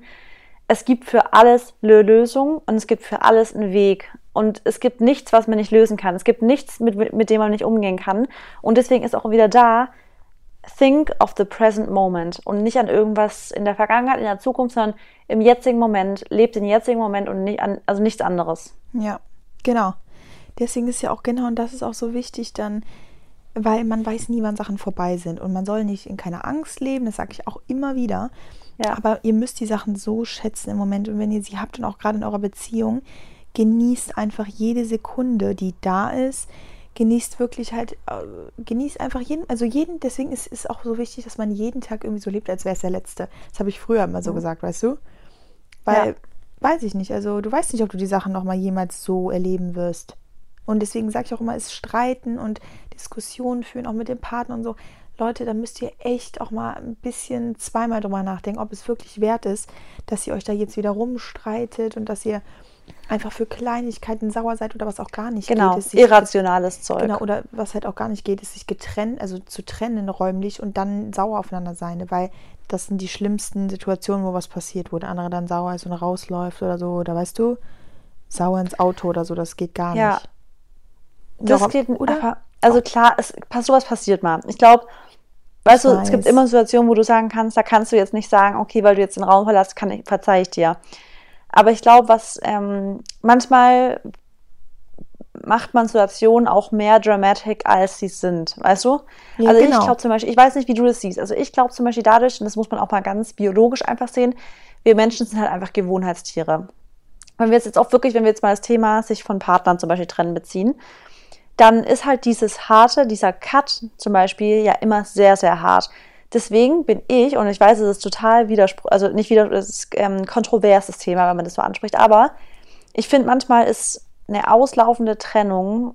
Es gibt für alles eine Lösung und es gibt für alles einen Weg. Und es gibt nichts, was man nicht lösen kann. Es gibt nichts, mit, mit, dem man nicht umgehen kann. Und deswegen ist auch wieder da, think of the present moment und nicht an irgendwas in der Vergangenheit, in der Zukunft, sondern im jetzigen Moment, lebt den jetzigen Moment und nicht an, also nichts anderes. Ja, genau. Deswegen ist ja auch genau, und das ist auch so wichtig, dann weil man weiß nie, wann Sachen vorbei sind. Und man soll nicht in keiner Angst leben, das sage ich auch immer wieder. Ja. Aber ihr müsst die Sachen so schätzen im Moment. Und wenn ihr sie habt und auch gerade in eurer Beziehung, genießt einfach jede Sekunde, die da ist. Genießt wirklich halt, äh, genießt einfach jeden, also jeden, deswegen ist es auch so wichtig, dass man jeden Tag irgendwie so lebt, als wäre es der letzte. Das habe ich früher immer so mhm. gesagt, weißt du? Weil, ja. weiß ich nicht, also du weißt nicht, ob du die Sachen nochmal jemals so erleben wirst. Und deswegen sage ich auch immer, es streiten und Diskussionen führen, auch mit dem Partner und so. Leute, da müsst ihr echt auch mal ein bisschen zweimal drüber nachdenken, ob es wirklich wert ist, dass ihr euch da jetzt wieder rumstreitet und dass ihr einfach für Kleinigkeiten sauer seid oder was auch gar nicht genau, geht. Genau, irrationales Zeug. Genau, oder was halt auch gar nicht geht, ist sich getrennt, also zu trennen räumlich und dann sauer aufeinander sein, weil das sind die schlimmsten Situationen, wo was passiert, wo der andere dann sauer ist und rausläuft oder so, oder weißt du, sauer ins Auto oder so, das geht gar ja. nicht. Das geht, oder? Einfach, also klar, es, sowas passiert mal. Ich glaube, weißt ich du, weiß. es gibt immer Situationen, wo du sagen kannst, da kannst du jetzt nicht sagen, okay, weil du jetzt den Raum verlässt, kann ich, verzeih ich dir. Aber ich glaube, was ähm, manchmal macht man Situationen auch mehr dramatic, als sie sind, weißt du? Ja, also genau. ich glaube zum Beispiel, ich weiß nicht, wie du das siehst, also ich glaube zum Beispiel dadurch, und das muss man auch mal ganz biologisch einfach sehen, wir Menschen sind halt einfach Gewohnheitstiere. Wenn wir jetzt auch wirklich, wenn wir jetzt mal das Thema sich von Partnern zum Beispiel trennen beziehen, dann ist halt dieses harte, dieser Cut zum Beispiel ja immer sehr, sehr hart. Deswegen bin ich, und ich weiß, es ist total widerspruch, also nicht wieder, es ist ähm, kontroverses Thema, wenn man das so anspricht, aber ich finde manchmal ist eine auslaufende Trennung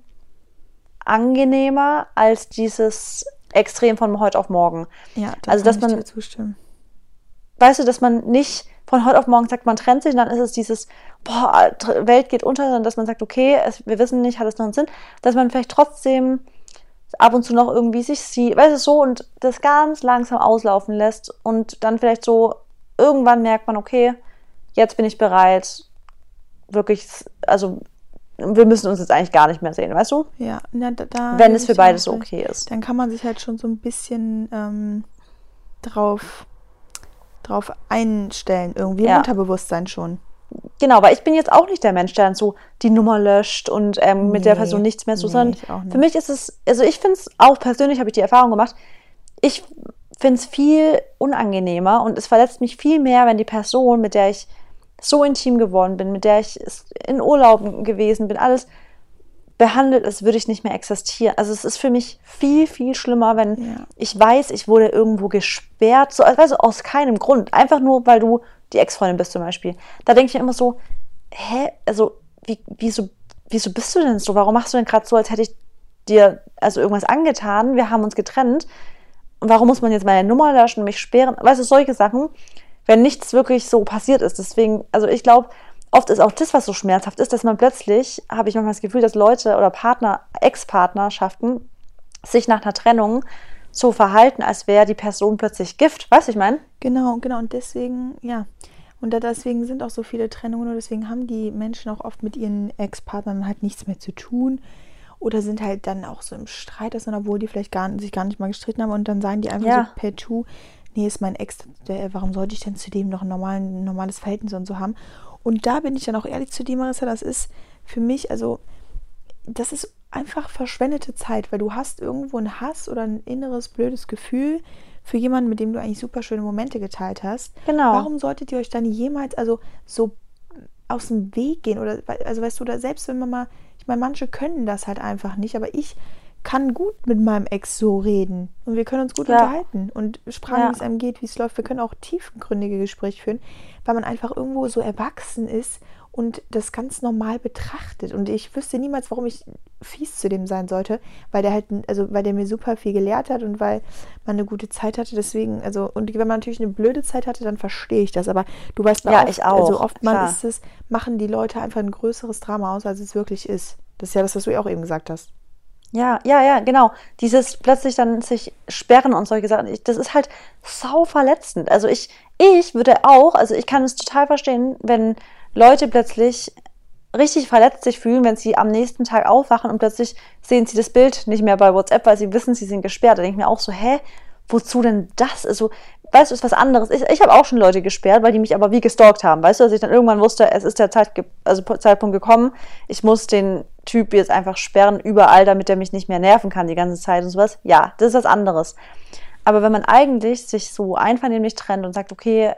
angenehmer als dieses Extrem von heute auf morgen. Ja, da also, dass man, dir zustimmen. Weißt du, dass man nicht von heute auf morgen sagt, man trennt sich, und dann ist es dieses, boah, Welt geht unter, sondern dass man sagt, okay, es, wir wissen nicht, hat es noch einen Sinn, dass man vielleicht trotzdem ab und zu noch irgendwie sich sieht, weißt du, so und das ganz langsam auslaufen lässt und dann vielleicht so irgendwann merkt man, okay, jetzt bin ich bereit, wirklich, also wir müssen uns jetzt eigentlich gar nicht mehr sehen, weißt du? Ja, na, da, da wenn es für beide so okay ist. Dann kann man sich halt schon so ein bisschen ähm, drauf, drauf einstellen, irgendwie ja. im Unterbewusstsein schon. Genau, weil ich bin jetzt auch nicht der Mensch, der dann so die Nummer löscht und ähm, nee, mit der Person nichts mehr so, nee, sondern für mich ist es, also ich finde es auch persönlich, habe ich die Erfahrung gemacht, ich finde es viel unangenehmer und es verletzt mich viel mehr, wenn die Person, mit der ich so intim geworden bin, mit der ich in Urlauben gewesen bin, alles behandelt ist, würde ich nicht mehr existieren. Also es ist für mich viel, viel schlimmer, wenn ja. ich weiß, ich wurde irgendwo gesperrt, so, also aus keinem Grund. Einfach nur, weil du die Ex-Freundin bist zum Beispiel. Da denke ich mir immer so, hä, also wie, wieso, wieso bist du denn so? Warum machst du denn gerade so, als hätte ich dir also irgendwas angetan? Wir haben uns getrennt. Und warum muss man jetzt meine Nummer löschen, mich sperren? Weißt du, solche Sachen, wenn nichts wirklich so passiert ist. Deswegen, also ich glaube, oft ist auch das, was so schmerzhaft ist, dass man plötzlich, habe ich manchmal das Gefühl, dass Leute oder Partner, Ex-Partnerschaften sich nach einer Trennung so verhalten, als wäre die Person plötzlich Gift. Weißt du, ich meine? Genau, genau. Und deswegen, ja. Und deswegen sind auch so viele Trennungen und deswegen haben die Menschen auch oft mit ihren Ex-Partnern halt nichts mehr zu tun oder sind halt dann auch so im Streit, obwohl die vielleicht gar, sich gar nicht mal gestritten haben und dann sagen die einfach ja. so per Tu, nee, ist mein Ex, der, warum sollte ich denn zu dem noch ein, normalen, normales Verhältnis und so haben? Und da bin ich dann auch ehrlich zu dir, Marissa, das ist für mich, also das ist einfach verschwendete Zeit, weil du hast irgendwo einen Hass oder ein inneres blödes Gefühl für jemanden, mit dem du eigentlich super schöne Momente geteilt hast. Genau. Warum solltet ihr euch dann jemals also so aus dem Weg gehen oder also weißt du, oder selbst wenn man mal, ich meine, manche können das halt einfach nicht, aber ich kann gut mit meinem Ex so reden und wir können uns gut ja. unterhalten und sprachen, ja. wie es einem geht, wie es läuft. Wir können auch tiefengründige Gespräche führen, weil man einfach irgendwo so erwachsen ist und das ganz normal betrachtet. Und ich wüsste niemals, warum ich fies zu dem sein sollte, weil der halt, also weil der mir super viel gelehrt hat und weil man eine gute Zeit hatte. Deswegen, also, und wenn man natürlich eine blöde Zeit hatte, dann verstehe ich das. Aber du weißt ja, oft, ich auch. Also oftmals ist es, machen die Leute einfach ein größeres Drama aus, als es wirklich ist. Das ist ja das, was du auch eben gesagt hast. Ja, ja, ja, genau. Dieses plötzlich dann sich sperren und solche Sachen, das ist halt sau verletzend. Also ich, ich würde auch, also ich kann es total verstehen, wenn Leute plötzlich richtig verletzt sich fühlen, wenn sie am nächsten Tag aufwachen und plötzlich sehen sie das Bild nicht mehr bei WhatsApp, weil sie wissen, sie sind gesperrt. Da denke ich mir auch so, hä, wozu denn das? Also weißt du, ist was anderes. Ich, ich habe auch schon Leute gesperrt, weil die mich aber wie gestalkt haben. Weißt du, dass ich dann irgendwann wusste, es ist der Zeit, also Zeitpunkt gekommen, ich muss den Typ jetzt einfach sperren überall, damit er mich nicht mehr nerven kann die ganze Zeit und sowas. Ja, das ist was anderes. Aber wenn man eigentlich sich so einvernehmlich trennt und sagt, okay,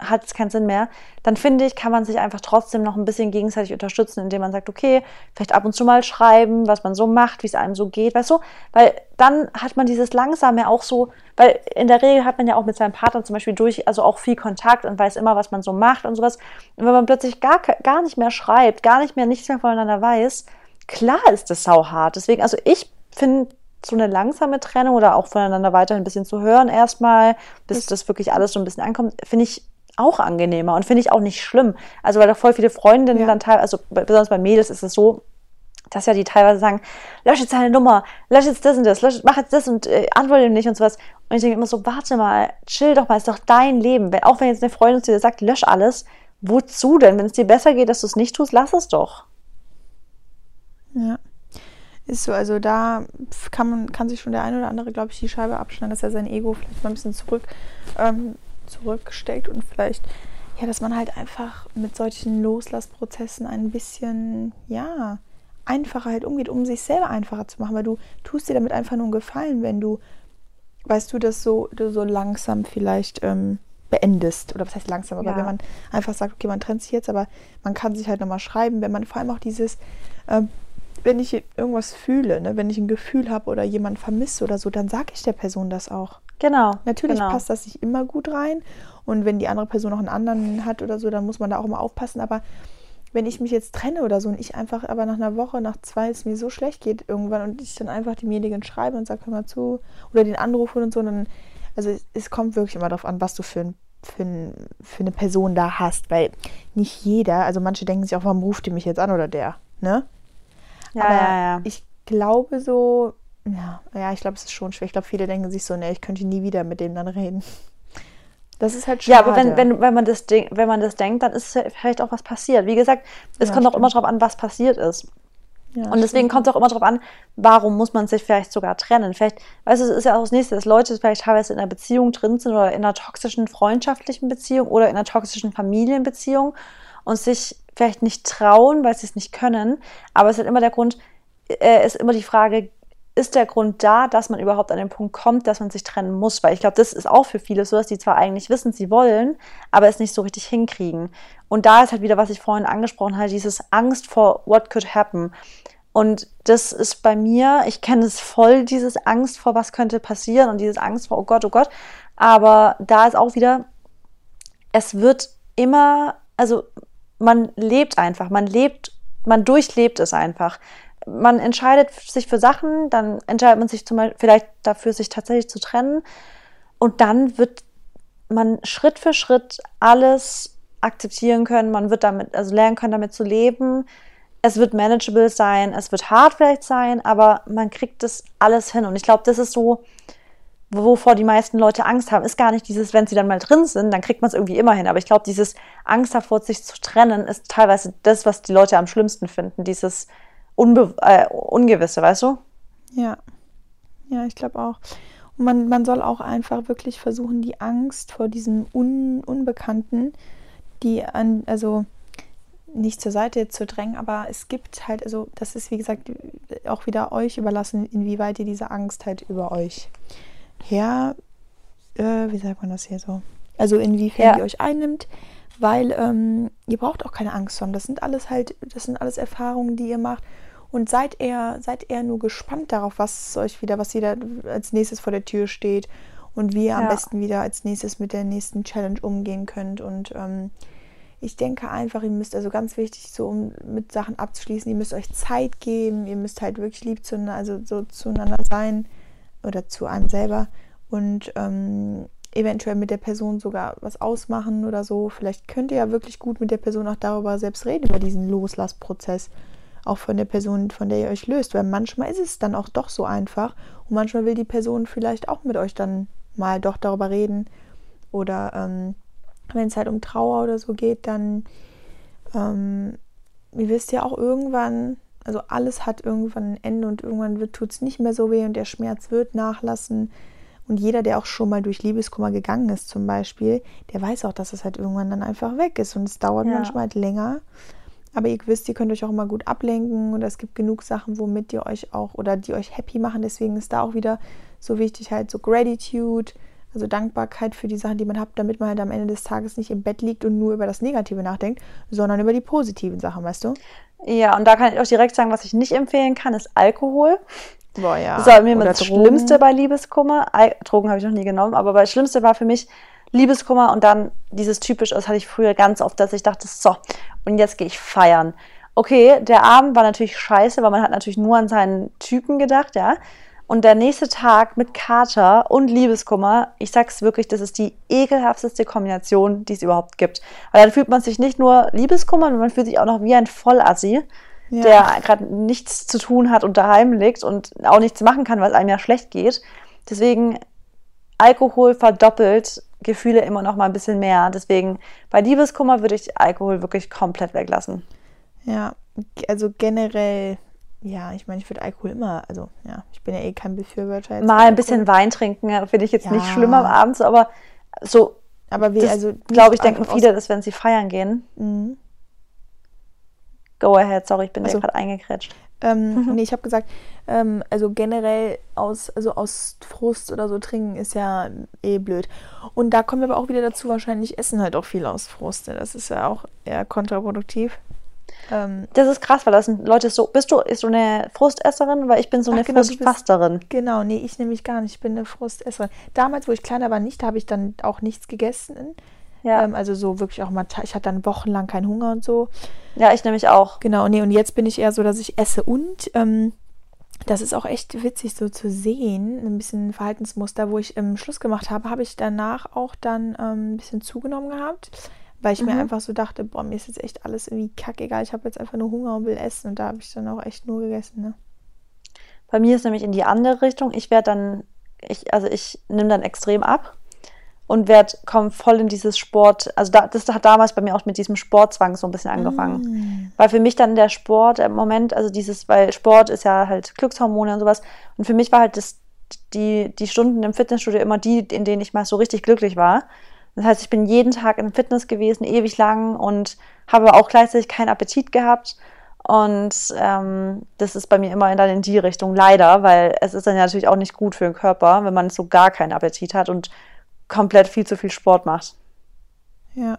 hat es keinen Sinn mehr, dann finde ich, kann man sich einfach trotzdem noch ein bisschen gegenseitig unterstützen, indem man sagt, okay, vielleicht ab und zu mal schreiben, was man so macht, wie es einem so geht, weißt du? Weil dann hat man dieses Langsame auch so, weil in der Regel hat man ja auch mit seinem Partner zum Beispiel durch, also auch viel Kontakt und weiß immer, was man so macht und sowas. Und wenn man plötzlich gar, gar nicht mehr schreibt, gar nicht mehr nichts mehr voneinander weiß, klar ist das sauhart. Deswegen, also ich finde so eine langsame Trennung oder auch voneinander weiter ein bisschen zu hören erstmal, bis das wirklich alles so ein bisschen ankommt, finde ich auch angenehmer und finde ich auch nicht schlimm. Also weil da voll viele Freundinnen ja. dann teilweise, also besonders bei Mädels ist es so, dass ja die teilweise sagen, lösch jetzt deine Nummer, lösch jetzt das und das, lösch, mach jetzt das und äh, antworte ihm nicht und sowas. Und ich denke immer so, warte mal, chill doch mal, ist doch dein Leben. Wenn, auch wenn jetzt eine Freundin zu dir sagt, lösch alles, wozu denn? Wenn es dir besser geht, dass du es nicht tust, lass es doch. Ja. Ist so, also da kann man, kann sich schon der eine oder andere, glaube ich, die Scheibe abschneiden, dass er sein Ego vielleicht mal ein bisschen zurück ähm, zurücksteckt und vielleicht, ja, dass man halt einfach mit solchen Loslassprozessen ein bisschen, ja, einfacher halt umgeht, um sich selber einfacher zu machen, weil du tust dir damit einfach nur einen Gefallen, wenn du, weißt du, das so, du so langsam vielleicht ähm, beendest. Oder was heißt langsam, aber ja. wenn man einfach sagt, okay, man trennt sich jetzt, aber man kann sich halt nochmal schreiben, wenn man vor allem auch dieses, äh, wenn ich irgendwas fühle, ne, wenn ich ein Gefühl habe oder jemanden vermisse oder so, dann sage ich der Person das auch. Genau. Natürlich genau. passt das nicht immer gut rein. Und wenn die andere Person noch einen anderen hat oder so, dann muss man da auch immer aufpassen. Aber wenn ich mich jetzt trenne oder so und ich einfach aber nach einer Woche, nach zwei, es mir so schlecht geht irgendwann und ich dann einfach demjenigen schreibe und sage, hör mal zu, oder den anrufe und so, dann, also es, es kommt wirklich immer darauf an, was du für ein für, für, eine Person da hast, weil nicht jeder, also manche denken sich auch, warum ruft die mich jetzt an oder der, ne? Ja, Aber ja, ja. ich glaube so, ja, ja, ich glaube, es ist schon schwer. Ich glaube, viele denken sich so, ne, ich könnte nie wieder mit dem dann reden. Das ist halt schade. Ja, aber wenn, wenn, wenn, man das, wenn man das denkt, dann ist vielleicht auch was passiert. Wie gesagt, es ja, kommt auch immer darauf an, was passiert ist. Ja, und deswegen kommt es auch immer darauf an, warum muss man sich vielleicht sogar trennen. Vielleicht, weißt du, es ist ja auch das Nächste, dass Leute vielleicht teilweise in einer Beziehung drin sind oder in einer toxischen freundschaftlichen Beziehung oder in einer toxischen Familienbeziehung und sich vielleicht nicht trauen, weil sie es nicht können. Aber es ist halt immer der Grund, äh, ist immer die Frage, ist der Grund da, dass man überhaupt an den Punkt kommt, dass man sich trennen muss? Weil ich glaube, das ist auch für viele so, dass die zwar eigentlich wissen, sie wollen, aber es nicht so richtig hinkriegen. Und da ist halt wieder, was ich vorhin angesprochen habe, dieses Angst vor what could happen. Und das ist bei mir, ich kenne es voll, dieses Angst vor, was könnte passieren und dieses Angst vor, oh Gott, oh Gott. Aber da ist auch wieder, es wird immer, also man lebt einfach, man lebt, man durchlebt es einfach man entscheidet sich für Sachen, dann entscheidet man sich zum Beispiel vielleicht dafür, sich tatsächlich zu trennen. Und dann wird man Schritt für Schritt alles akzeptieren können. Man wird damit, also lernen können, damit zu leben. Es wird manageable sein, es wird hart vielleicht sein, aber man kriegt das alles hin. Und ich glaube, das ist so, wovor die meisten Leute Angst haben, ist gar nicht dieses, wenn sie dann mal drin sind, dann kriegt man es irgendwie immer hin. Aber ich glaube, dieses Angst davor, sich zu trennen, ist teilweise das, was die Leute am schlimmsten finden. Dieses, Unbe äh, Ungewisse, weißt du? Ja. Ja, ich glaube auch. Und man, man soll auch einfach wirklich versuchen, die Angst vor diesem Un Unbekannten, die an, also nicht zur Seite zu drängen, aber es gibt halt, also das ist wie gesagt auch wieder euch überlassen, inwieweit ihr diese Angst halt über euch her, äh, wie sagt man das hier so? Also inwiefern ja. ihr euch einnimmt, weil ähm, ihr braucht auch keine Angst haben. Das sind alles halt, das sind alles Erfahrungen, die ihr macht und seid eher, seid eher nur gespannt darauf, was euch wieder, was wieder als nächstes vor der Tür steht und wie ihr ja. am besten wieder als nächstes mit der nächsten Challenge umgehen könnt. Und ähm, ich denke einfach, ihr müsst also ganz wichtig, so um mit Sachen abzuschließen, ihr müsst euch Zeit geben, ihr müsst halt wirklich lieb zueinander, also so zueinander sein oder zu einem selber und ähm, eventuell mit der Person sogar was ausmachen oder so. Vielleicht könnt ihr ja wirklich gut mit der Person auch darüber selbst reden, über diesen Loslassprozess auch von der Person, von der ihr euch löst. Weil manchmal ist es dann auch doch so einfach und manchmal will die Person vielleicht auch mit euch dann mal doch darüber reden. Oder ähm, wenn es halt um Trauer oder so geht, dann, ähm, ihr wisst ja auch irgendwann, also alles hat irgendwann ein Ende und irgendwann tut es nicht mehr so weh und der Schmerz wird nachlassen. Und jeder, der auch schon mal durch Liebeskummer gegangen ist, zum Beispiel, der weiß auch, dass es halt irgendwann dann einfach weg ist. Und es dauert Ja. manchmal halt länger. Aber ihr wisst, ihr könnt euch auch immer gut ablenken und es gibt genug Sachen, womit ihr euch auch oder die euch happy machen. Deswegen ist da auch wieder so wichtig halt so Gratitude, also Dankbarkeit für die Sachen, die man hat, damit man halt am Ende des Tages nicht im Bett liegt und nur über das Negative nachdenkt, sondern über die positiven Sachen, weißt du? Ja, und da kann ich auch direkt sagen, was ich nicht empfehlen kann, ist Alkohol. Boah, ja. Das war mir immer das Drogen. Schlimmste bei Liebeskummer. Al Drogen habe ich noch nie genommen, aber das Schlimmste war für mich Liebeskummer und dann dieses typisch, das hatte ich früher ganz oft, dass ich dachte, so, und jetzt gehe ich feiern. Okay, der Abend war natürlich scheiße, weil man hat natürlich nur an seinen Typen gedacht, ja. Und der nächste Tag mit Kater und Liebeskummer, ich sag's wirklich, das ist die ekelhafteste Kombination, die es überhaupt gibt. Weil dann fühlt man sich nicht nur Liebeskummer, sondern man fühlt sich auch noch wie ein Vollassi Ja. der gerade nichts zu tun hat und daheim liegt und auch nichts machen kann, weil es einem ja schlecht geht. Deswegen Alkohol verdoppelt Gefühle immer noch mal ein bisschen mehr. Deswegen bei Liebeskummer würde ich Alkohol wirklich komplett weglassen. Ja, also generell, ja, ich meine, ich würde Alkohol immer, also ja, ich bin ja eh kein Befürworter. Mal ein bisschen Wein trinken finde ich jetzt nicht Ja. schlimm am Abend, so, aber so, Aber wir, also glaube ich, nicht denken viele, dass wenn sie feiern gehen. Mhm. Go ahead, sorry, ich bin Ach so. dir gerade eingekretscht. Ähm, Nee, ich habe gesagt, ähm, also generell aus, also aus Frust oder so trinken ist ja eh blöd. Und da kommen wir aber auch wieder dazu, wahrscheinlich essen halt auch viel aus Frust. ne? Das ist ja auch eher kontraproduktiv. Ähm, Das ist krass, weil das sind Leute so. Bist du ist so eine Frustesserin? Weil ich bin so Ach, eine genau, du bist- Frustfasterin. genau, nee, ich nämlich gar nicht. Ich bin eine Frustesserin. Damals, wo ich kleiner war, nicht, da habe ich dann auch nichts gegessen. Ja. Ähm, also so wirklich auch mal, ich hatte dann wochenlang keinen Hunger und so. ja, ich nämlich auch. Genau, nee, und jetzt bin ich eher so, dass ich esse und ähm, das ist auch echt witzig so zu sehen, ein bisschen Verhaltensmuster, wo ich ähm, Schluss gemacht habe, habe ich danach auch dann ähm, ein bisschen zugenommen gehabt, weil ich mir Mhm. einfach so dachte, boah, mir ist jetzt echt alles irgendwie kackegal, ich habe jetzt einfach nur Hunger und will essen und da habe ich dann auch echt nur gegessen, ne? Bei mir ist nämlich in die andere Richtung. Ich werde dann, ich, also ich nehme dann extrem ab und werde, komme voll in dieses Sport. Also da, das hat damals bei mir auch mit diesem Sportzwang so ein bisschen angefangen. Mm. Weil für mich dann der Sport im Moment, also dieses, weil Sport ist ja halt Glückshormone und sowas. Und für mich war halt das, die, die Stunden im Fitnessstudio immer die, in denen ich mal so richtig glücklich war. Das heißt, ich bin jeden Tag im Fitness gewesen, ewig lang und habe auch gleichzeitig keinen Appetit gehabt. Und ähm, das ist bei mir immer dann in die Richtung, leider, weil es ist dann natürlich auch nicht gut für den Körper, wenn man so gar keinen Appetit hat und komplett viel zu viel Sport macht. Ja.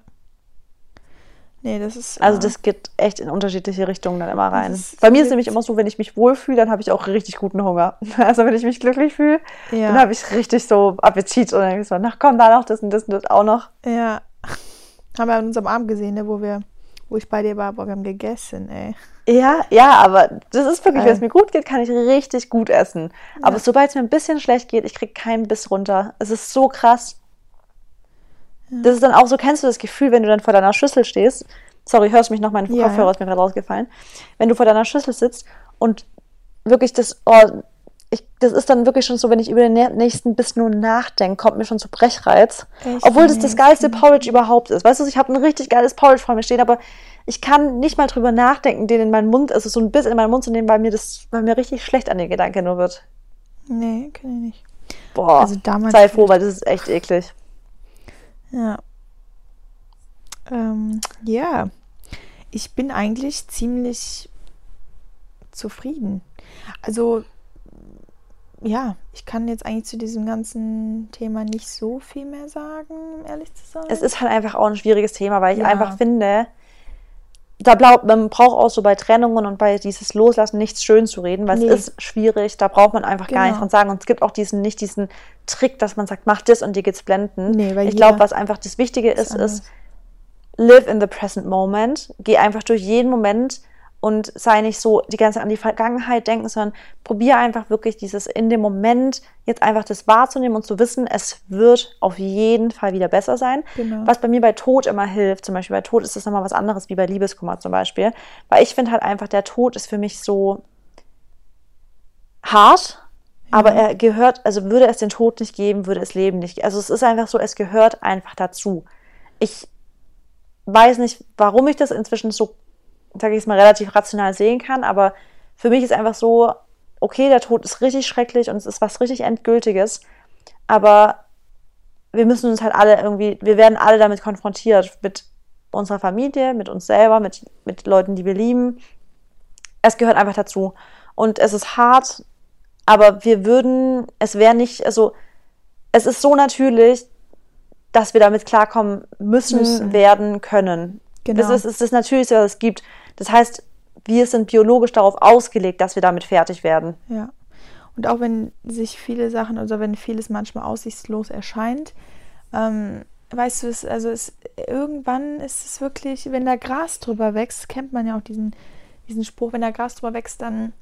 Nee, das ist. Also äh, das geht echt in unterschiedliche Richtungen dann immer rein. Bei mir ist nämlich immer so, wenn ich mich wohlfühle, dann habe ich auch richtig guten Hunger. Also wenn ich mich glücklich fühle, Ja. dann habe ich richtig so Appetit und dann denke ich so, ach komm, da noch das und das und das auch noch. Ja. Haben wir an unserem Abend gesehen, ne, wo wir, wo ich bei dir war, boah, wir haben gegessen, ey. Ja, ja, aber das ist wirklich, wenn es mir gut geht, kann ich richtig gut essen. Aber Ja. sobald es mir ein bisschen schlecht geht, ich kriege keinen Biss runter. Es ist so krass. Das ist dann auch so, kennst du das Gefühl, wenn du dann vor deiner Schüssel stehst? Sorry, hörst du mich noch? Mein Ja, Kopfhörer ja. ist mir gerade rausgefallen. Wenn du vor deiner Schüssel sitzt und wirklich das, oh, ich, das ist dann wirklich schon so, wenn ich über den nä- nächsten Biss nur nachdenke, kommt mir schon zu Brechreiz. Echt? Obwohl das das geilste Porridge überhaupt ist. Weißt du, ich habe ein richtig geiles Porridge vor mir stehen, aber ich kann nicht mal drüber nachdenken, den in meinen Mund, also so ein Biss in meinen Mund zu nehmen, weil mir das, weil mir richtig schlecht an den Gedanke nur wird. Nee, kann ich nicht. Boah, Also damals sei froh, weil das ist echt eklig. Ja. Ähm, ja. Ich bin eigentlich ziemlich zufrieden. Also, ja, ich kann jetzt eigentlich zu diesem ganzen Thema nicht so viel mehr sagen, um ehrlich zu sein. Es ist halt einfach auch ein schwieriges Thema, weil ich Ja. einfach finde, da blau, man braucht auch so bei Trennungen und bei dieses Loslassen nichts schön zu reden, weil Nee. es ist schwierig, da braucht man einfach gar Genau. nicht von sagen. Und es gibt auch diesen, nicht diesen Trick, dass man sagt, mach das und dir geht's blenden. Nee, weil ich glaube, was einfach das Wichtige ist, anders. ist, live in the present moment. Geh einfach durch jeden Moment und sei nicht so die ganze Zeit an die Vergangenheit denken, sondern probier einfach wirklich dieses in dem Moment jetzt einfach das wahrzunehmen und zu wissen, es wird auf jeden Fall wieder besser sein. Genau. Was bei mir bei Tod immer hilft, zum Beispiel bei Tod ist das nochmal was anderes wie bei Liebeskummer zum Beispiel, weil ich finde halt einfach, der Tod ist für mich so hart, aber er gehört, also würde es den Tod nicht geben, würde es Leben nicht geben. Also es ist einfach so, es gehört einfach dazu. Ich weiß nicht, warum ich das inzwischen so, sage ich es mal, relativ rational sehen kann, aber für mich ist einfach so, okay, der Tod ist richtig schrecklich und es ist was richtig Endgültiges, Aber wir müssen uns halt alle irgendwie, wir werden alle damit konfrontiert, mit unserer Familie, mit uns selber, mit, mit Leuten, die wir lieben. Es gehört einfach dazu. Und es ist hart, aber wir würden, es wäre nicht, also es ist so natürlich, dass wir damit klarkommen müssen, müssen. werden können. Genau. Das ist, ist das Natürlichste, was es gibt. Das heißt, wir sind biologisch darauf ausgelegt, dass wir damit fertig werden. Ja. Und auch wenn sich viele Sachen, also wenn vieles manchmal aussichtslos erscheint, ähm, weißt du, es, also es, irgendwann ist es wirklich, wenn da Gras drüber wächst, kennt man ja auch diesen, diesen Spruch, wenn da Gras drüber wächst, dann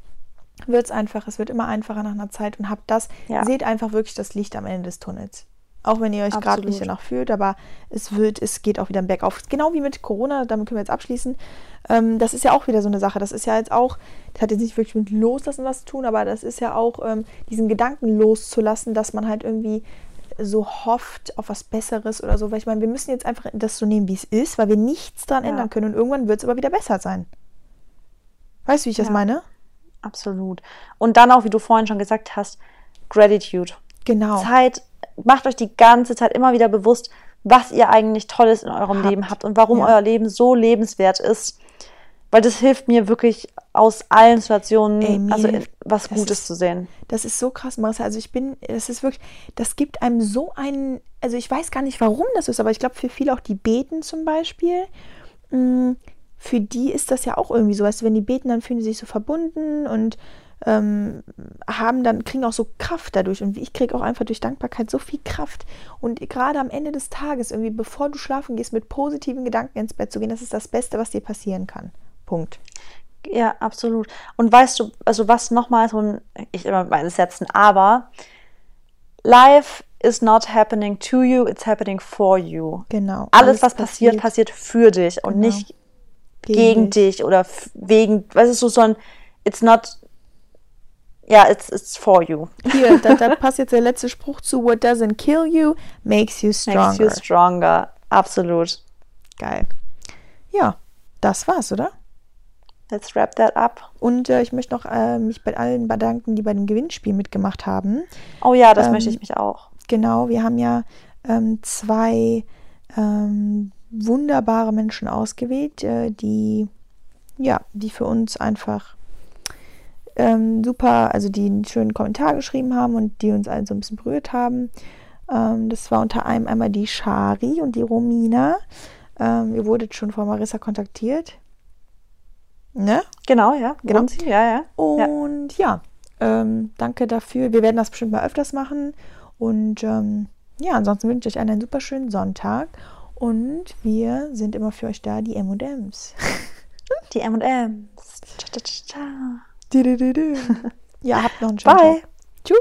wird es einfach, es wird immer einfacher nach einer Zeit und habt das, ja. seht einfach wirklich das Licht am Ende des Tunnels. Auch wenn ihr euch gerade nicht danach fühlt, aber es wird, es geht auch wieder bergauf. Genau wie mit Corona, damit können wir jetzt abschließen. Ähm, das ist ja auch wieder so eine Sache. Das ist ja jetzt auch, das hat jetzt nicht wirklich mit Loslassen was zu tun, aber das ist ja auch ähm, diesen Gedanken loszulassen, dass man halt irgendwie so hofft auf was Besseres oder so. Weil ich meine, wir müssen jetzt einfach das so nehmen, wie es ist, weil wir nichts daran ja. ändern können und irgendwann wird es aber wieder besser sein. Weißt du, wie ich das ja. meine? Absolut. Und dann auch, wie du vorhin schon gesagt hast, Gratitude. Genau. Zeit, macht euch die ganze Zeit immer wieder bewusst, was ihr eigentlich Tolles in eurem habt. Leben habt und warum ja. euer Leben so lebenswert ist. Weil das hilft mir wirklich aus allen Situationen, Ey, also was Gutes ist, zu sehen. Das ist so krass, Marissa. Also ich bin, das ist wirklich, das gibt einem so einen, also ich weiß gar nicht, warum das ist, aber ich glaube für viele auch die beten zum Beispiel. Mh, mm, für die ist das ja auch irgendwie so, weißt du, wenn die beten, dann fühlen sie sich so verbunden und ähm, haben dann, kriegen auch so Kraft dadurch. Und ich kriege auch einfach durch Dankbarkeit so viel Kraft. Und gerade am Ende des Tages, irgendwie, bevor du schlafen gehst, mit positiven Gedanken ins Bett zu gehen, das ist das Beste, was dir passieren kann. Punkt. Ja, absolut. Und weißt du, also was nochmal so ein, ich immer meine Sätzen, aber life is not happening to you, it's happening for you. Genau. Alles, Alles was passiert, passiert, passiert für dich und genau. nicht gegen, gegen dich. dich. oder wegen, weißt du, so ein, it's not, ja, it's, it's for you. Hier, da, da passt jetzt der letzte Spruch zu, what doesn't kill you, makes you stronger. Makes you stronger, absolut. Geil. Ja, das war's, oder? Let's wrap that up. Und äh, ich möchte noch äh, mich bei allen bedanken, die bei dem Gewinnspiel mitgemacht haben. Oh ja, das ähm, möchte ich mich auch. Genau, wir haben ja ähm, zwei ähm, wunderbare Menschen ausgewählt, äh, die ja, die für uns einfach ähm, super, also die einen schönen Kommentar geschrieben haben und die uns allen so ein bisschen berührt haben. Ähm, das war unter einem einmal die Shari und die Romina. Ähm, ihr wurdet schon von Marissa kontaktiert. Ne? Genau, ja. Genau. Sie? Ja, ja. Und ja, ja ähm, danke dafür. Wir werden das bestimmt mal öfters machen. Und ähm, ja, ansonsten wünsche ich euch einen super schönen Sonntag. Und wir sind immer für euch da, die M&M's. Die M&M's. Ja, habt noch einen schönen Bye. Tag. Tschüss.